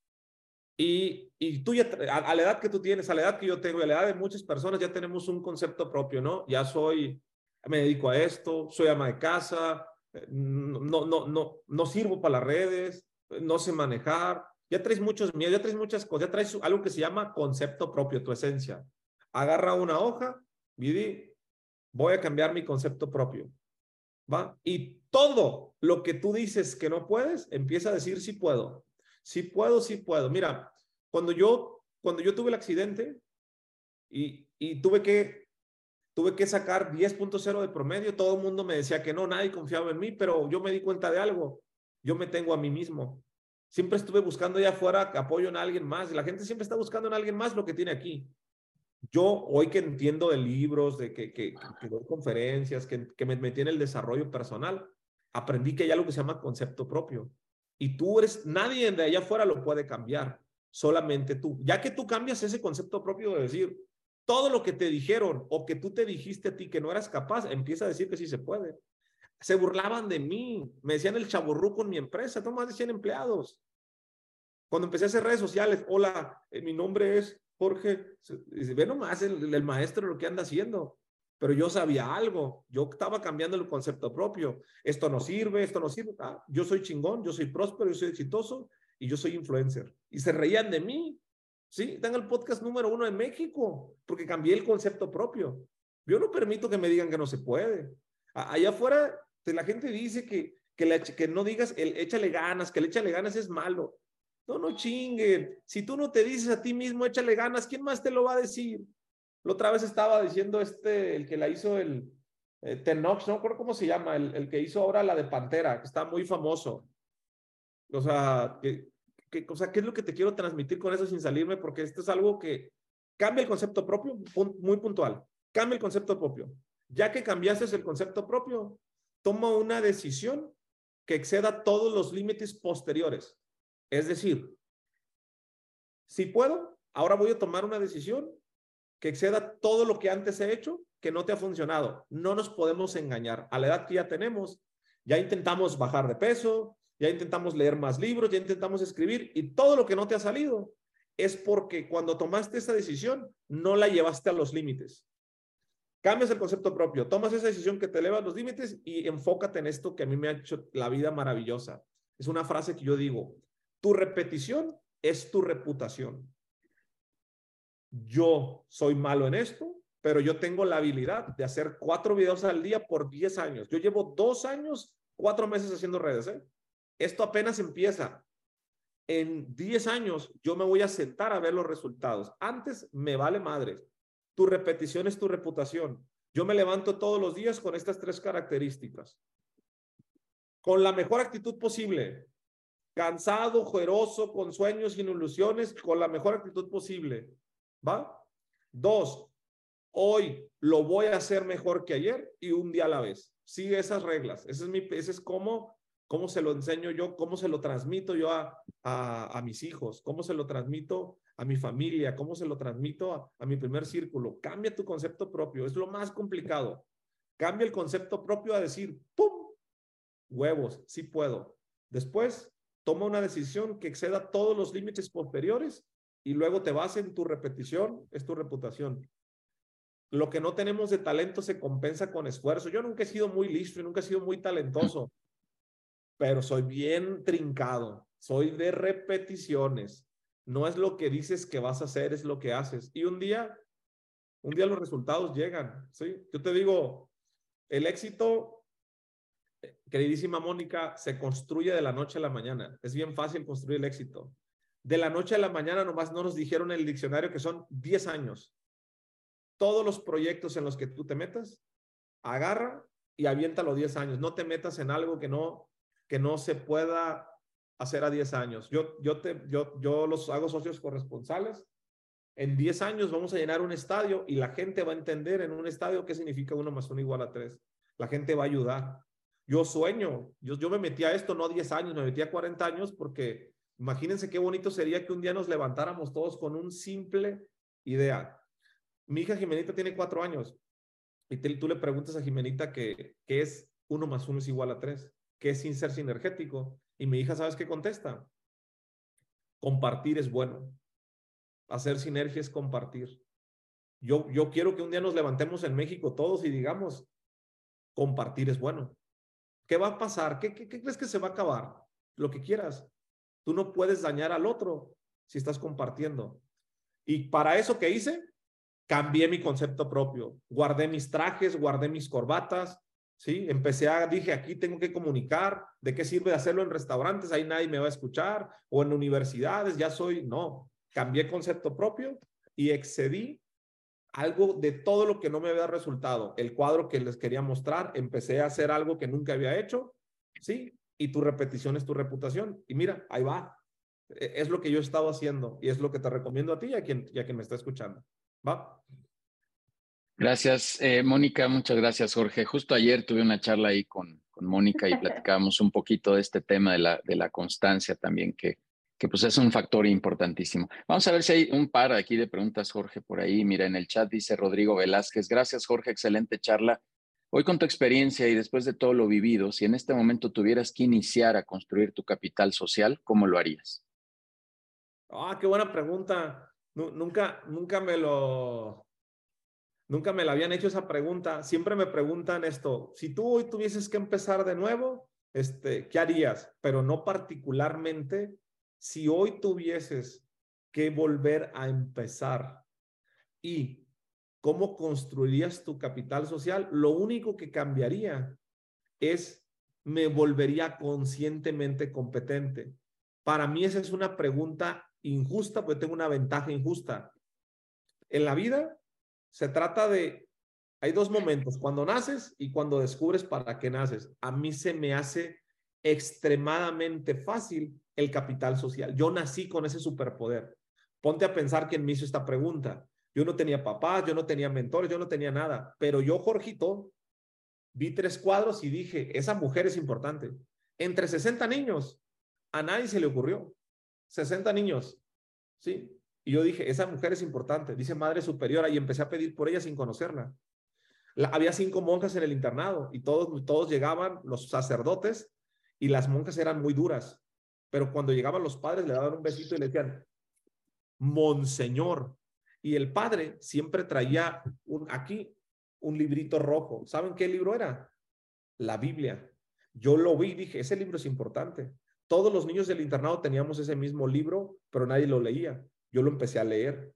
Y, y tú ya, a, a, la edad que tú tienes, a la edad que yo tengo, a la edad de muchas personas, ya tenemos un concepto propio, ¿no? Ya soy me dedico a esto, soy ama de casa, eh, no, no, no, no sirvo para las redes, no sé manejar, ya traes muchos miedos, ya traes muchas cosas, ya traes algo que se llama concepto propio, tu esencia. Agarra una hoja, Vidi, voy a cambiar mi concepto propio. ¿Va? Y todo lo que tú dices que no puedes, empieza a decir sí puedo. Sí puedo, sí puedo. Mira, cuando yo, cuando yo tuve el accidente y, y tuve que tuve que sacar 10.0 de promedio, todo el mundo me decía que no, nadie confiaba en mí, pero yo me di cuenta de algo, yo me tengo a mí mismo. Siempre estuve buscando allá afuera apoyo en alguien más, la gente siempre está buscando en alguien más lo que tiene aquí. Yo hoy que entiendo de libros, de que, que, que conferencias, que, que me metí en el desarrollo personal, aprendí que hay algo que se llama concepto propio. Y tú eres, nadie de allá afuera lo puede cambiar, solamente tú. Ya que tú cambias ese concepto propio de decir, todo lo que te dijeron o que tú te dijiste a ti que no eras capaz, empieza a decir que sí se puede. Se burlaban de mí, me decían el chaburruco en mi empresa, no más de 100 empleados. Cuando empecé a hacer redes sociales, hola, eh, mi nombre es Jorge, ve nomás el maestro lo que anda haciendo pero yo sabía algo, yo estaba cambiando el concepto propio. Esto no sirve, esto no sirve. Ah, yo soy chingón, yo soy próspero, yo soy exitoso y yo soy influencer. Y se reían de mí. Sí, tengo el podcast número uno en México porque cambié el concepto propio. Yo no permito que me digan que no se puede. Allá afuera la gente dice que, que, que no digas el échale ganas, que el échale ganas es malo. No, no chinguen. Si tú no te dices a ti mismo échale ganas, ¿quién más te lo va a decir? La otra vez estaba diciendo este, el que la hizo el eh, Tenox, no recuerdo cómo se llama, el, el, que hizo ahora la de Pantera, que está muy famoso. O sea, que, que, o sea, ¿qué es lo que te quiero transmitir con eso sin salirme? Porque esto es algo que cambia el concepto propio, muy puntual. Cambia el concepto propio. Ya que cambiaste el concepto propio, toma una decisión que exceda todos los límites posteriores. Es decir, si puedo, ahora voy a tomar una decisión que exceda todo lo que antes he hecho que no te ha funcionado. No nos podemos engañar. A la edad que ya tenemos, ya intentamos bajar de peso, ya intentamos leer más libros, ya intentamos escribir y todo lo que no te ha salido es porque cuando tomaste esa decisión no la llevaste a los límites. Cambias el concepto propio, tomas esa decisión que te eleva a los límites y enfócate en esto que a mí me ha hecho la vida maravillosa. Es una frase que yo digo, tu repetición es tu reputación yo soy malo en esto, pero yo tengo la habilidad de hacer cuatro videos al día por 10 años. Yo llevo dos años, cuatro meses haciendo redes. ¿eh? Esto apenas empieza. En 10 años yo me voy a sentar a ver los resultados. Antes me vale madre. Tu repetición es tu reputación. Yo me levanto todos los días con estas tres características. Con la mejor actitud posible. Cansado, jueroso, con sueños, sin ilusiones, con la mejor actitud posible ¿Va? Dos, hoy lo voy a hacer mejor que ayer y un día a la vez. Sigue esas reglas. Ese es, mi, ese es cómo, cómo se lo enseño yo, cómo se lo transmito yo a, a, a mis hijos, cómo se lo transmito a mi familia, cómo se lo transmito a, a mi primer círculo. Cambia tu concepto propio. Es lo más complicado. Cambia el concepto propio a decir, ¡pum! Huevos, sí puedo. Después, toma una decisión que exceda todos los límites posteriores y luego te vas en tu repetición, es tu reputación. Lo que no tenemos de talento se compensa con esfuerzo. Yo nunca he sido muy listo y nunca he sido muy talentoso, pero soy bien trincado, soy de repeticiones. No es lo que dices que vas a hacer, es lo que haces. Y un día, un día los resultados llegan, ¿sí? Yo te digo, el éxito, queridísima Mónica, se construye de la noche a la mañana. Es bien fácil construir el éxito de la noche a la mañana nomás no nos dijeron en el diccionario que son 10 años. Todos los proyectos en los que tú te metas, agarra y aviéntalo 10 años. No te metas en algo que no, que no se pueda hacer a 10 años. Yo, yo, te, yo, yo los hago socios corresponsales. En 10 años vamos a llenar un estadio y la gente va a entender en un estadio qué significa uno más uno igual a tres. La gente va a ayudar. Yo sueño, yo, yo me metí a esto no 10 años, me metí a 40 años porque Imagínense qué bonito sería que un día nos levantáramos todos con un simple idea. Mi hija Jimenita tiene cuatro años y tú le preguntas a Jimenita que, es uno más uno es igual a tres, que es sin ser sinergético. Y mi hija, ¿sabes qué contesta? Compartir es bueno. Hacer sinergia es compartir. Yo, yo quiero que un día nos levantemos en México todos y digamos, compartir es bueno. ¿Qué va a pasar? ¿Qué, qué, qué crees que se va a acabar? Lo que quieras. Tú no puedes dañar al otro si estás compartiendo. Y para eso que hice, cambié mi concepto propio. Guardé mis trajes, guardé mis corbatas, ¿sí? Empecé a, dije, aquí tengo que comunicar, ¿de qué sirve hacerlo en restaurantes? Ahí nadie me va a escuchar, o en universidades, ya soy, no, cambié concepto propio y excedí algo de todo lo que no me había resultado. El cuadro que les quería mostrar, empecé a hacer algo que nunca había hecho, ¿sí? Y tu repetición es tu reputación. Y mira, ahí va. E, es lo que yo he estado haciendo y es lo que te recomiendo a ti y a quien, me está escuchando. ¿Va? Gracias, eh, Mónica. Muchas gracias, Jorge. Justo ayer tuve una charla ahí con, con Mónica y platicábamos un poquito de este tema de la, de la constancia también, que, que pues es un factor importantísimo. Vamos a ver si hay un par aquí de preguntas, Jorge, por ahí. Mira, en el chat dice Rodrigo Velázquez. Gracias, Jorge. Excelente charla. Hoy con tu experiencia y después de todo lo vivido, si en este momento tuvieras que iniciar a construir tu capital social, ¿cómo lo harías? Ah, qué buena pregunta. Nunca, nunca me lo, nunca me la habían hecho esa pregunta. Siempre me preguntan esto. Si tú hoy tuvieses que empezar de nuevo, este, ¿qué harías? Pero no particularmente si hoy tuvieses que volver a empezar y cómo construirías tu capital social, lo único que cambiaría es me volvería conscientemente competente. Para mí esa es una pregunta injusta porque tengo una ventaja injusta. En la vida se trata de, hay dos momentos, cuando naces y cuando descubres para qué naces. A mí se me hace extremadamente fácil el capital social. Yo nací con ese superpoder. Ponte a pensar quién me hizo esta pregunta. Yo no tenía papás, yo no tenía mentores, yo no tenía nada, pero yo, Jorgito, vi tres cuadros y dije, esa mujer es importante. Entre 60 niños, a nadie se le ocurrió. 60 niños, ¿sí? Y yo dije, esa mujer es importante, dice Madre Superiora, y empecé a pedir por ella sin conocerla. había cinco monjas en el internado y todos, todos llegaban, los sacerdotes, y las monjas eran muy duras. Pero cuando llegaban los padres le daban un besito y le decían, Monseñor. Y el padre siempre traía aquí un librito rojo. ¿Saben qué libro era? La Biblia. Yo lo vi y dije, ese libro es importante. Todos los niños del internado teníamos ese mismo libro, pero nadie lo leía. Yo lo empecé a leer.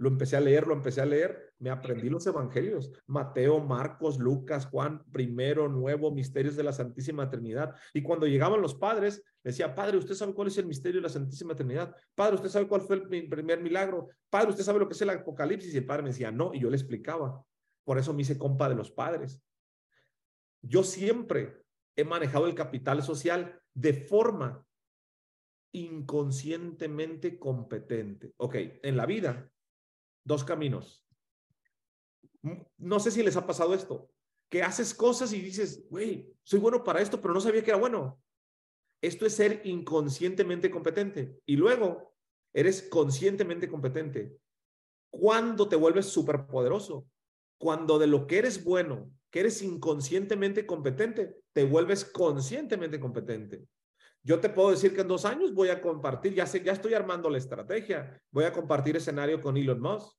Lo empecé a leer, lo empecé a leer, me aprendí los evangelios, Mateo, Marcos, Lucas, Juan, primero, nuevo, misterios de la Santísima Trinidad. Y cuando llegaban los padres, decía, Padre, ¿usted sabe cuál es el misterio de la Santísima Trinidad? Padre, ¿usted sabe cuál fue el primer milagro? Padre, ¿usted sabe lo que es el Apocalipsis? Y el padre me decía, no, y yo le explicaba. Por eso me hice compa de los padres. Yo siempre he manejado el capital social de forma inconscientemente competente. Ok, en la vida dos caminos. No sé si les ha pasado esto, que haces cosas y dices, güey, soy bueno para esto, pero no sabía que era bueno. Esto es ser inconscientemente competente. Y luego eres conscientemente competente. ¿Cuándo te vuelves superpoderoso? Cuando de lo que eres bueno, que eres inconscientemente competente, te vuelves conscientemente competente. Yo te puedo decir que en dos años voy a compartir, ya estoy armando la estrategia, voy a compartir escenario con Elon Musk.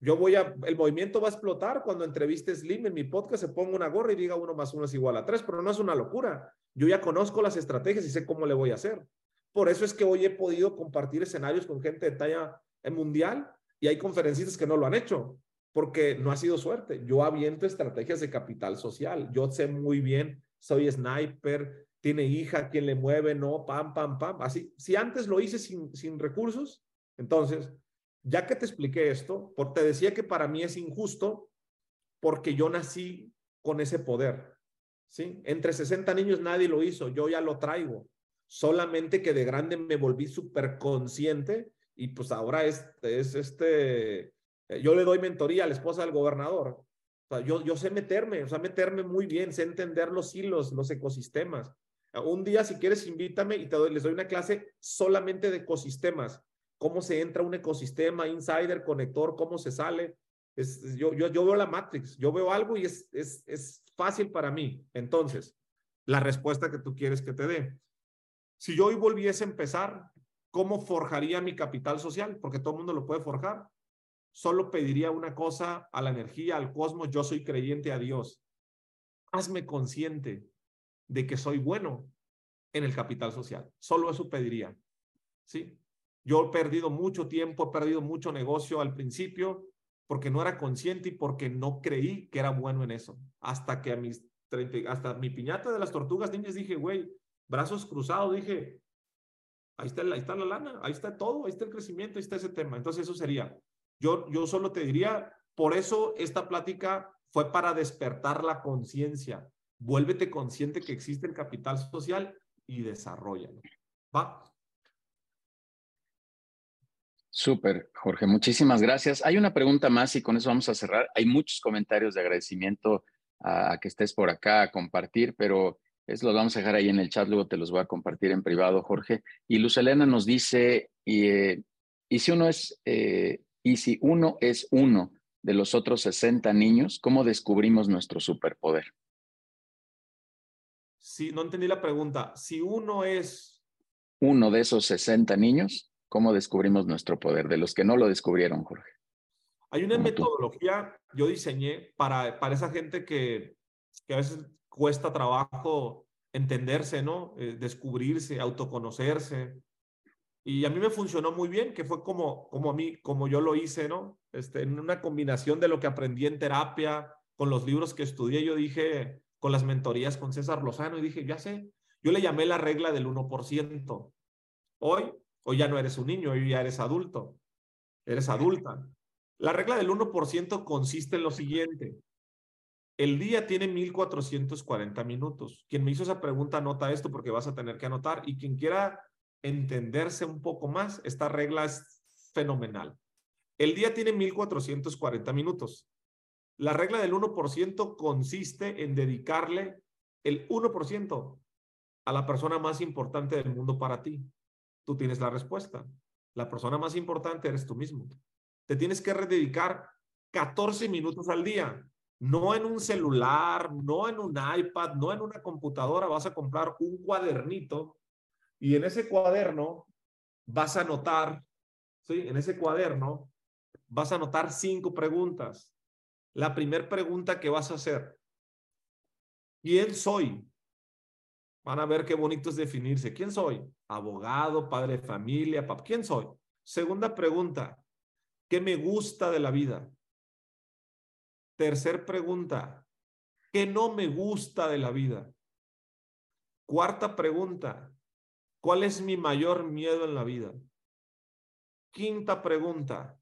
Yo voy a, el movimiento va a explotar cuando entreviste Slim en mi podcast, se ponga una gorra y diga uno más uno es igual a tres, pero no es una locura. Yo ya conozco las estrategias y sé cómo le voy a hacer. Por eso es que hoy he podido compartir escenarios con gente de talla mundial y hay conferencistas que no lo han hecho porque no ha sido suerte. Yo aviento estrategias de capital social. Yo sé muy bien, soy sniper, tiene hija, quien le mueve, no, pam, pam, pam. Así, si antes lo hice sin, sin recursos, entonces, ya que te expliqué esto, porque te decía que para mí es injusto porque yo nací con ese poder. ¿sí? Entre 60 niños nadie lo hizo, yo ya lo traigo. Solamente que de grande me volví súper consciente y pues ahora es, es este, eh, yo le doy mentoría a la esposa del gobernador. O sea, yo, yo sé meterme, o sea, meterme muy bien, sé entender los hilos, los ecosistemas. Un día, si quieres, invítame y te doy, les doy una clase solamente de ecosistemas. Cómo se entra un ecosistema, insider, conector, cómo se sale. Yo, yo, yo veo la Matrix, yo veo algo y es, es, es fácil para mí. Entonces, la respuesta que tú quieres que te dé. Si yo hoy volviese a empezar, ¿cómo forjaría mi capital social? Porque todo el mundo lo puede forjar. Solo pediría una cosa a la energía, al cosmos. Yo soy creyente a Dios. Hazme consciente de que soy bueno en el capital social. Solo eso pediría. ¿Sí? Yo he perdido mucho tiempo, he perdido mucho negocio al principio porque no era consciente y porque no creí que era bueno en eso. Hasta que a mis 30, hasta mi piñata de las tortugas niñas dije, güey, brazos cruzados, dije, ahí está, ahí está la lana, ahí está todo, ahí está el crecimiento, ahí está ese tema. Entonces eso sería, yo, yo solo te diría, Por eso esta plática fue para despertar la conciencia. Vuélvete consciente que existe el capital social y desarrollalo. ¿Va? Súper, Jorge. Muchísimas gracias. Hay una pregunta más y con eso vamos a cerrar. Hay muchos comentarios de agradecimiento a, que estés por acá a compartir, pero eso lo vamos a dejar ahí en el chat, luego te los voy a compartir en privado, Jorge. Y Luz Elena nos dice, y, eh, y si uno es, eh, y si uno es uno de los otros 60 niños, ¿cómo descubrimos nuestro superpoder? Sí, no entendí la pregunta. Si uno es... Uno de esos 60 niños, ¿Cómo descubrimos nuestro poder? De los que no lo descubrieron, Jorge. Hay una metodología, yo diseñé para, para esa gente que, que a veces cuesta trabajo entenderse, ¿no? Eh, descubrirse, autoconocerse. Y a mí me funcionó muy bien, que fue como, como a mí, como yo lo hice, ¿no? Este, en una combinación de lo que aprendí en terapia, con los libros que estudié, yo dije, con las mentorías con César Lozano, y dije, ya sé, yo le llamé la regla del 1%. Hoy Hoy ya no eres un niño, hoy ya eres adulto. Eres adulta. La regla del 1% consiste en lo siguiente. El día tiene 1440 minutos. Quien me hizo esa pregunta anota esto porque vas a tener que anotar. Y quien quiera entenderse un poco más, esta regla es fenomenal. El día tiene 1440 minutos. La regla del 1% consiste en dedicarle el 1% a la persona más importante del mundo para ti tú tienes la respuesta. La persona más importante eres tú mismo. Te tienes que dedicar 14 minutos al día, no en un celular, no en un iPad, no en una computadora. Vas a comprar un cuadernito y en ese cuaderno vas a anotar, ¿sí? En ese cuaderno vas a anotar cinco preguntas. La primera pregunta que vas a hacer, ¿quién soy? Van a ver qué bonito es definirse. ¿Quién soy? Abogado, padre de familia, papá. ¿Quién soy? Segunda pregunta. ¿Qué me gusta de la vida? Tercer pregunta. ¿Qué no me gusta de la vida? Cuarta pregunta. ¿Cuál es mi mayor miedo en la vida? Quinta pregunta.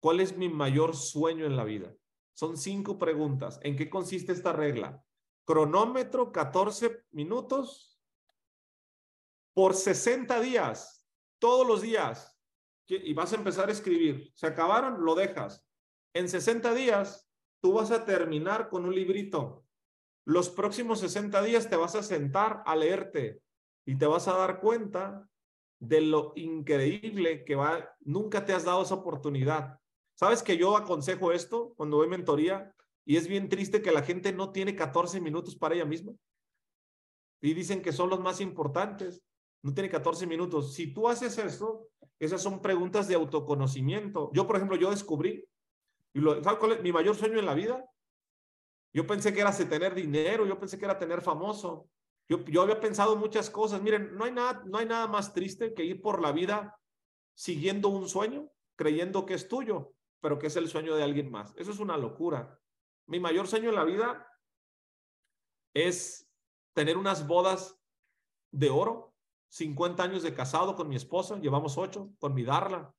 ¿Cuál es mi mayor sueño en la vida? Son cinco preguntas. ¿En qué consiste esta regla? cronómetro 14 minutos por 60 días, todos los días. Y vas a empezar a escribir. Se acabaron, lo dejas. En 60 días, tú vas a terminar con un librito. Los próximos 60 días te vas a sentar a leerte y te vas a dar cuenta de lo increíble que va. Nunca te has dado esa oportunidad. ¿Sabes que yo aconsejo esto cuando doy mentoría? Y es bien triste que la gente no tiene 14 minutos para ella misma. Y dicen que son los más importantes. No tiene 14 minutos. Si tú haces eso, esas son preguntas de autoconocimiento. Yo, por ejemplo, yo descubrí, y lo, ¿sabes cuál es mi mayor sueño en la vida? Yo pensé que era tener dinero, yo pensé que era tener famoso. Yo, yo había pensado muchas cosas. Miren, no hay, nada, no hay nada más triste que ir por la vida siguiendo un sueño, creyendo que es tuyo, pero que es el sueño de alguien más. Eso es una locura. Mi mayor sueño en la vida es tener unas bodas de oro, 50 años de casado con mi esposa, llevamos ocho, con mi Darla,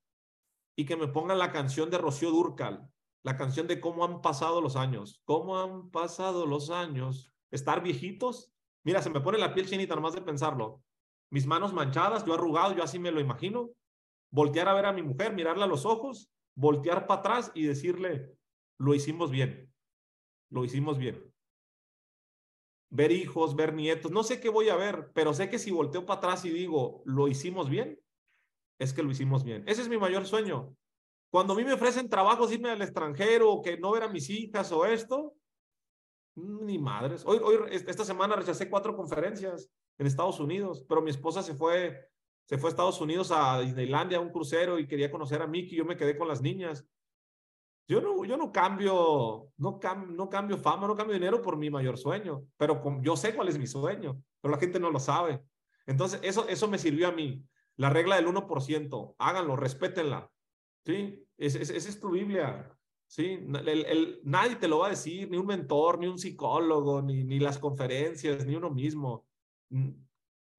y que me pongan la canción de Rocío Durcal, la canción de cómo han pasado los años, cómo han pasado los años, estar viejitos. Mira, se me pone la piel chinita nomás de pensarlo. Mis manos manchadas, yo arrugado, yo así me lo imagino. Voltear a ver a mi mujer, mirarla a los ojos, voltear para atrás y decirle, lo hicimos bien lo hicimos bien. Ver hijos, ver nietos, no sé qué voy a ver, pero sé que si volteo para atrás y digo, lo hicimos bien, es que lo hicimos bien. Ese es mi mayor sueño. Cuando a mí me ofrecen trabajos, irme al extranjero, que no ver a mis hijas o esto, ni madres. Hoy, hoy, esta semana rechacé cuatro conferencias en Estados Unidos, pero mi esposa se fue, se fue a Estados Unidos a Disneylandia a un crucero y quería conocer a Mickey. Yo me quedé con las niñas. Yo no, yo no cambio, no, no cambio fama, no cambio dinero por mi mayor sueño, pero yo sé cuál es mi sueño, pero la gente no lo sabe. Entonces, eso, eso me sirvió a mí. La regla del 1%, háganlo, respétenla. ¿Sí? Esa es, es, tu Biblia. ¿Sí? El, nadie te lo va a decir, ni un mentor, ni un psicólogo, ni, ni las conferencias, ni uno mismo.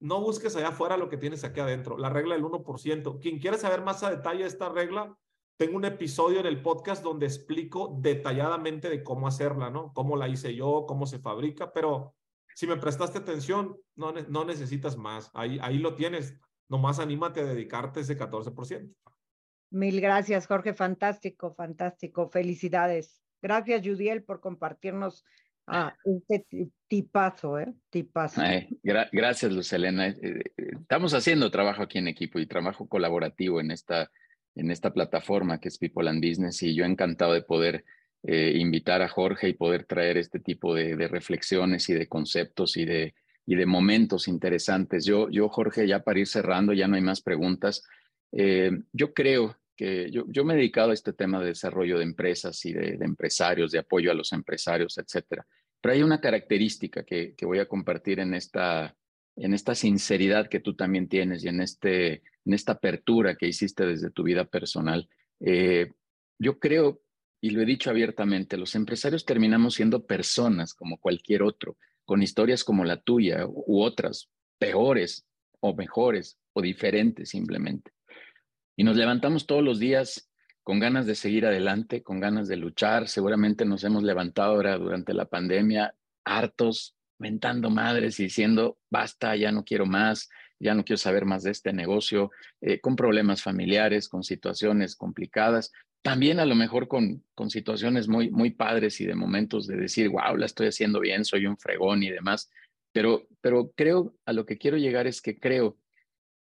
No busques allá afuera lo que tienes aquí adentro. La regla del 1%. Quien quiera saber más a detalle esta regla, tengo un episodio en el podcast donde explico detalladamente de cómo hacerla, ¿no? Cómo la hice yo, cómo se fabrica, pero si me prestaste atención, no, necesitas más. Ahí, ahí lo tienes. Nomás anímate a dedicarte ese 14%. Mil gracias, Jorge. Fantástico, fantástico. Felicidades. Gracias, Judiel, por compartirnos ah, este tipazo, ¿eh? Tipazo. gracias, Luz Elena. Eh, eh, estamos haciendo trabajo aquí en equipo y trabajo colaborativo en esta, en esta plataforma que es People and Business y yo encantado de poder eh, invitar a Jorge y poder traer este tipo de, de, reflexiones y de conceptos y de, y de momentos interesantes. Yo, yo, Jorge, ya para ir cerrando, ya no hay más preguntas. yo creo que yo, yo, me he dedicado a este tema de desarrollo de empresas y de, empresarios, de apoyo a los empresarios, etcétera. Pero hay una característica que, que, voy a compartir en esta, en esta sinceridad que tú también tienes y en, este, en esta apertura que hiciste desde tu vida personal. Eh, yo creo, y lo he dicho abiertamente, los empresarios terminamos siendo personas como cualquier otro, con historias como la tuya u otras, peores o mejores o diferentes simplemente. Y nos levantamos todos los días con ganas de seguir adelante, con ganas de luchar. Seguramente nos hemos levantado ahora durante la pandemia hartos, mentando madres y diciendo, basta, ya no quiero más, ya no quiero saber más de este negocio, eh, con problemas familiares, con situaciones complicadas, también a lo mejor con, con situaciones muy, muy padres y de momentos de decir, wow, la estoy haciendo bien, soy un fregón y demás. Pero, pero creo, a lo que quiero llegar es que creo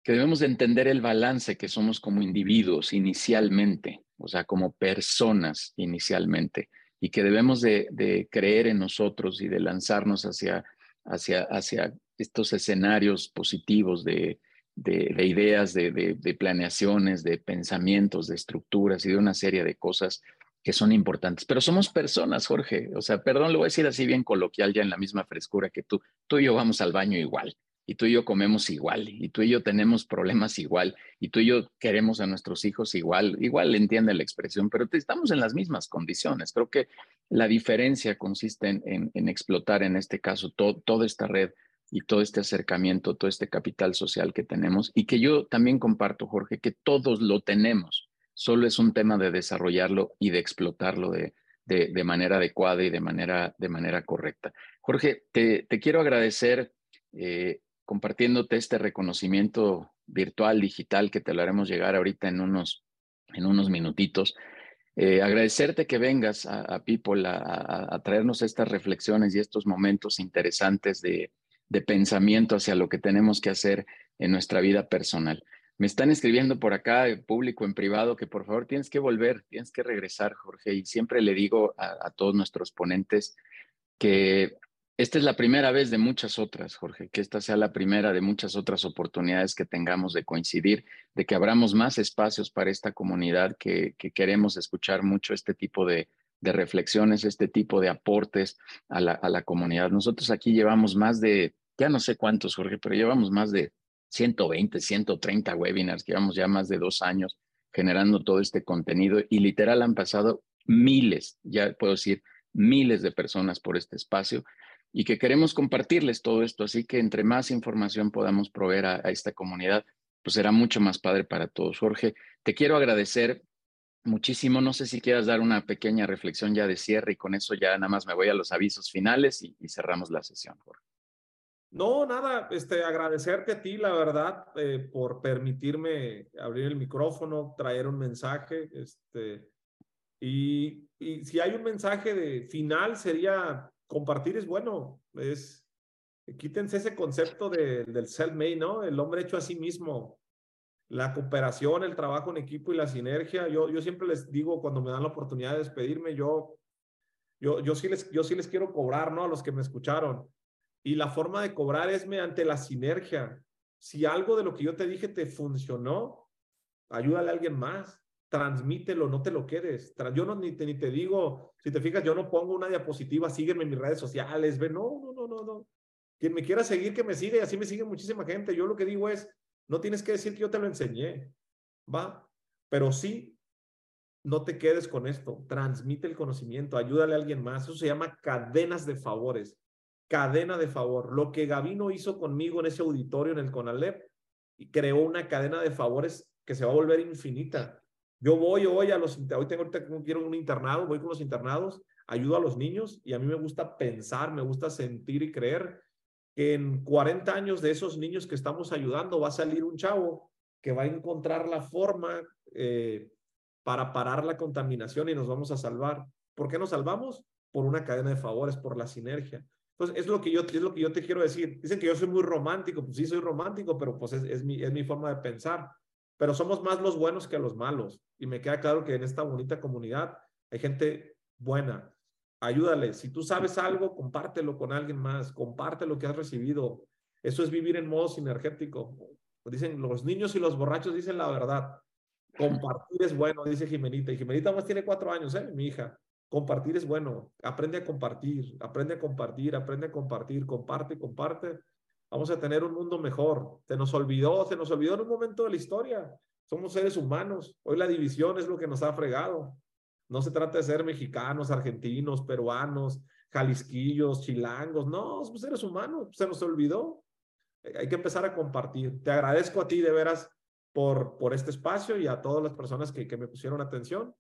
que debemos de entender el balance que somos como individuos inicialmente, o sea, como personas inicialmente, y que debemos de, creer en nosotros y de lanzarnos hacia, hacia, hacia estos escenarios positivos de, de, ideas, de, planeaciones, de pensamientos, de estructuras y de una serie de cosas que son importantes. Pero somos personas, Jorge. O sea, perdón, lo voy a decir así bien coloquial, ya en la misma frescura que tú. Tú y yo vamos al baño igual y tú y yo comemos igual, y tú y yo tenemos problemas igual, y tú y yo queremos a nuestros hijos igual, igual entiende la expresión, pero estamos en las mismas condiciones. Creo que la diferencia consiste en, explotar en este caso toda esta red y todo este acercamiento, todo este capital social que tenemos y que yo también comparto, Jorge, que todos lo tenemos. Solo es un tema de desarrollarlo y de explotarlo de, manera adecuada y de manera, correcta. Jorge, te, te quiero agradecer eh, compartiéndote este reconocimiento virtual, digital, que te lo haremos llegar ahorita en unos, en unos minutitos. Eh, agradecerte que vengas a, People a, traernos estas reflexiones y estos momentos interesantes de, de, pensamiento hacia lo que tenemos que hacer en nuestra vida personal. Me están escribiendo por acá, público en privado, que por favor tienes que volver, tienes que regresar, Jorge. Y siempre le digo a todos nuestros ponentes que esta es la primera vez de muchas otras, Jorge, que esta sea la primera de muchas otras oportunidades que tengamos de coincidir, de que abramos más espacios para esta comunidad que, queremos escuchar mucho este tipo de, reflexiones, este tipo de aportes a la, a la comunidad. Nosotros aquí llevamos más de, ya no sé cuántos, Jorge, pero llevamos más de 120, 130 webinars, llevamos ya más de dos años generando todo este contenido y literal han pasado miles, ya puedo decir, miles de personas por este espacio y que queremos compartirles todo esto. Así que entre más información podamos proveer a, esta comunidad, pues será mucho más padre para todos. Jorge, te quiero agradecer muchísimo. No sé si quieras dar una pequeña reflexión ya de cierre y con eso ya nada más me voy a los avisos finales y, cerramos la sesión, Jorge. No, nada, este, agradecerte a ti, la verdad, eh, por permitirme abrir el micrófono, traer un mensaje, este, y, y si hay un mensaje de final sería compartir es bueno, es, quítense ese concepto de, del self-made, ¿no? El hombre hecho a sí mismo, la cooperación, el trabajo en equipo y la sinergia. Yo, yo siempre les digo cuando me dan la oportunidad de despedirme, yo, yo, yo, sí les, yo sí les quiero cobrar, ¿no? A los que me escucharon. Y la forma de cobrar es mediante la sinergia. Si algo de lo que yo te dije te funcionó, ayúdale a alguien más transmítelo, no te lo quedes. Yo no ni te, ni te digo, si te fijas, yo no pongo una diapositiva, sígueme en mis redes sociales, ve, no, no, no, no, no. Quien me quiera seguir, que me siga, y así me sigue muchísima gente. Yo lo que digo es, no tienes que decir que yo te lo enseñé, ¿va? Pero sí, no te quedes con esto, transmite el conocimiento, ayúdale a alguien más. Eso se llama cadenas de favores, cadena de favor. Lo que Gavino hizo conmigo en ese auditorio en el CONALEP, creó una cadena de favores que se va a volver infinita Yo voy hoy a los, hoy tengo ahorita quiero un internado, voy con los internados, ayudo a los niños y a mí me gusta pensar, me gusta sentir y creer que en 40 años de esos niños que estamos ayudando va a salir un chavo que va a encontrar la forma eh, para parar la contaminación y nos vamos a salvar. ¿Por qué nos salvamos? Por una cadena de favores, por la sinergia. Entonces, es lo que yo, es lo que yo te quiero decir. Dicen que yo soy muy romántico, pues sí, soy romántico, pero pues es, es, mi, es mi forma de pensar. Pero somos más los buenos que los malos. Y me queda claro que en esta bonita comunidad hay gente buena. Ayúdale. Si tú sabes algo, compártelo con alguien más. Comparte lo que has recibido. Eso es vivir en modo sinergético. Dicen, los niños y los borrachos dicen la verdad. Compartir es bueno, dice Jimenita. Y Jimenita más tiene cuatro años, ¿eh? Mi hija. Compartir es bueno. Aprende a compartir, aprende a compartir, aprende a compartir, comparte, comparte. Vamos a tener un mundo mejor. Se nos olvidó, se nos olvidó en un momento de la historia. Somos seres humanos. Hoy la división es lo que nos ha fregado. No se trata de ser mexicanos, argentinos, peruanos, jalisquillos, chilangos. No, somos seres humanos. Se nos olvidó. Hay que empezar a compartir. Te agradezco a ti de veras por, por este espacio y a todas las personas que, que me pusieron atención.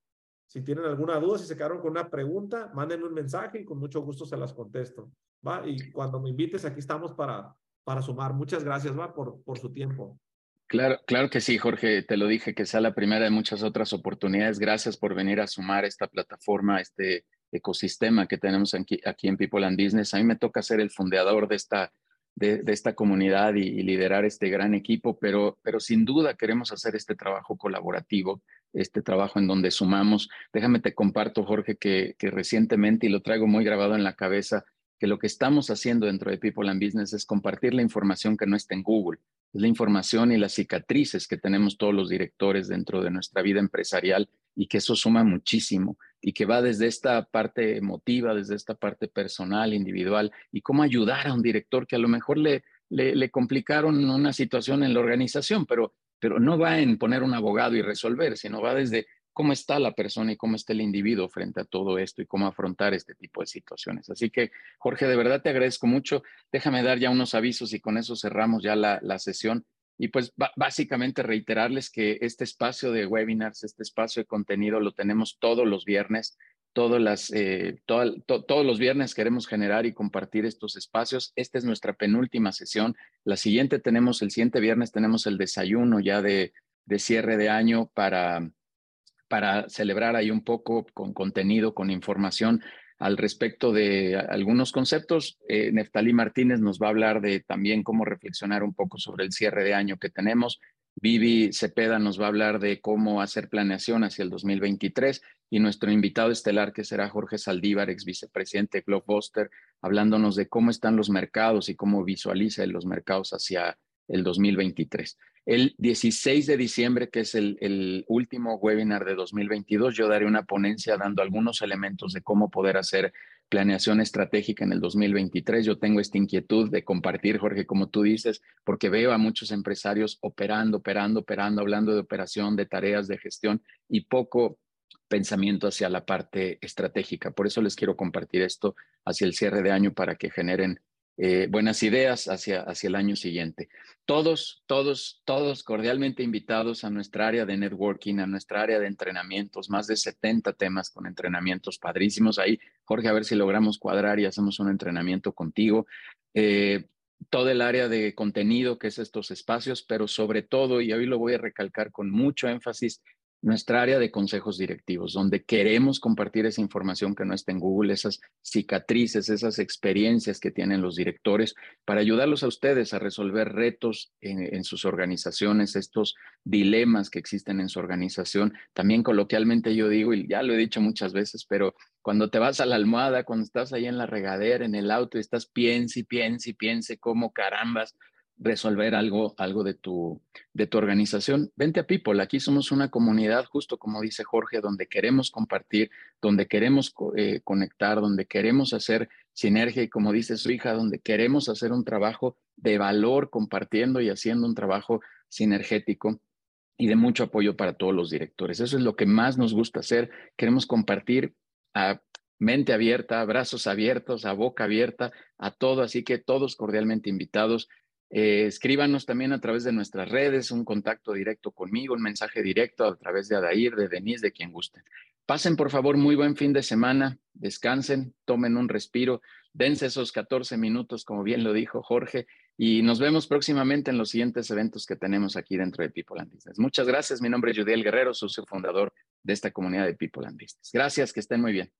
Si tienen alguna duda, si se quedaron con una pregunta, mándenme un mensaje y con mucho gusto se las contesto. ¿va? Y cuando me invites, aquí estamos para, para sumar. Muchas gracias ¿va? Por, por su tiempo. Claro, claro que sí, Jorge. Te lo dije, que sea la primera de muchas otras oportunidades. Gracias por venir a sumar esta plataforma, este ecosistema que tenemos aquí, aquí en People and Business. A mí me toca ser el fundador de esta de, esta comunidad y, liderar este gran equipo, pero, pero sin duda queremos hacer este trabajo colaborativo, este trabajo en donde sumamos. Déjame te comparto, Jorge, que, que recientemente, y lo traigo muy grabado en la cabeza, que lo que estamos haciendo dentro de People and Business es compartir la información que no está en Google, la información y las cicatrices que tenemos todos los directores dentro de nuestra vida empresarial y que eso suma muchísimo y que va desde esta parte emotiva, desde esta parte personal, individual, y cómo ayudar a un director que a lo mejor le, le, complicaron una situación en la organización, pero, pero no va en poner un abogado y resolver, sino va desde cómo está la persona y cómo está el individuo frente a todo esto y cómo afrontar este tipo de situaciones. Así que, Jorge, de verdad te agradezco mucho. Déjame dar ya unos avisos y con eso cerramos ya la, sesión. Y pues básicamente reiterarles que este espacio de webinars, este espacio de contenido lo tenemos todos los viernes. Eh, todos los viernes queremos generar y compartir estos espacios. Esta es nuestra penúltima sesión. La siguiente tenemos, el siguiente viernes tenemos el desayuno ya de cierre de año para, para celebrar ahí un poco con contenido, con información al respecto de algunos conceptos. Eh, Neftalí Martínez nos va a hablar de también cómo reflexionar un poco sobre el cierre de año que tenemos. Vivi Cepeda nos va a hablar de cómo hacer planeación hacia el 2023 y nuestro invitado estelar que será Jorge Saldívar, ex vicepresidente de Blockbuster, hablándonos de cómo están los mercados y cómo visualiza los mercados hacia el 2023. El 16 de diciembre, que es el, último webinar de 2022, yo daré una ponencia dando algunos elementos de cómo poder hacer planeación estratégica en el 2023. Yo tengo esta inquietud de compartir, Jorge, como tú dices, porque veo a muchos empresarios operando, operando, operando, hablando de operación, de tareas, de gestión y poco pensamiento hacia la parte estratégica. Por eso les quiero compartir esto hacia el cierre de año para que generen eh, buenas ideas hacia, hacia el año siguiente. Todos, todos, todos cordialmente invitados a nuestra área de networking, a nuestra área de entrenamientos, más de 70 temas con entrenamientos padrísimos. Ahí, Jorge, a ver si logramos cuadrar y hacemos un entrenamiento contigo. Eh, todo el área de contenido, que es estos espacios, pero sobre todo, y hoy lo voy a recalcar con mucho énfasis, nuestra área de consejos directivos, donde queremos compartir esa información que no está en Google, esas cicatrices, esas experiencias que tienen los directores, para ayudarlos a ustedes a resolver retos en, sus organizaciones, estos dilemas que existen en su organización. También coloquialmente yo digo, y ya lo he dicho muchas veces, pero cuando te vas a la almohada, cuando estás ahí en la regadera, en el auto, y estás piense y piense y piense cómo carambas resolver algo, algo de, tu, de tu organización, vente a People. Aquí somos una comunidad, justo como dice Jorge, donde queremos compartir, donde queremos eh, conectar, donde queremos hacer sinergia y como dice su hija, donde queremos hacer un trabajo de valor compartiendo y haciendo un trabajo sinergético y de mucho apoyo para todos los directores. Eso es lo que más nos gusta hacer. Queremos compartir a mente abierta, brazos abiertos, a boca abierta, a todo. Así que todos cordialmente invitados. Eh, escríbanos también a través de nuestras redes, un contacto directo conmigo, un mensaje directo a través de Adair, de Denise, de quien guste. Pasen por favor muy buen fin de semana, descansen, tomen un respiro, dense esos 14 minutos, como bien lo dijo Jorge, y nos vemos próximamente en los siguientes eventos que tenemos aquí dentro de People and Business. Muchas gracias, mi nombre es Judiel Guerrero, socio fundador de esta comunidad de People and Business. Gracias, que estén muy bien.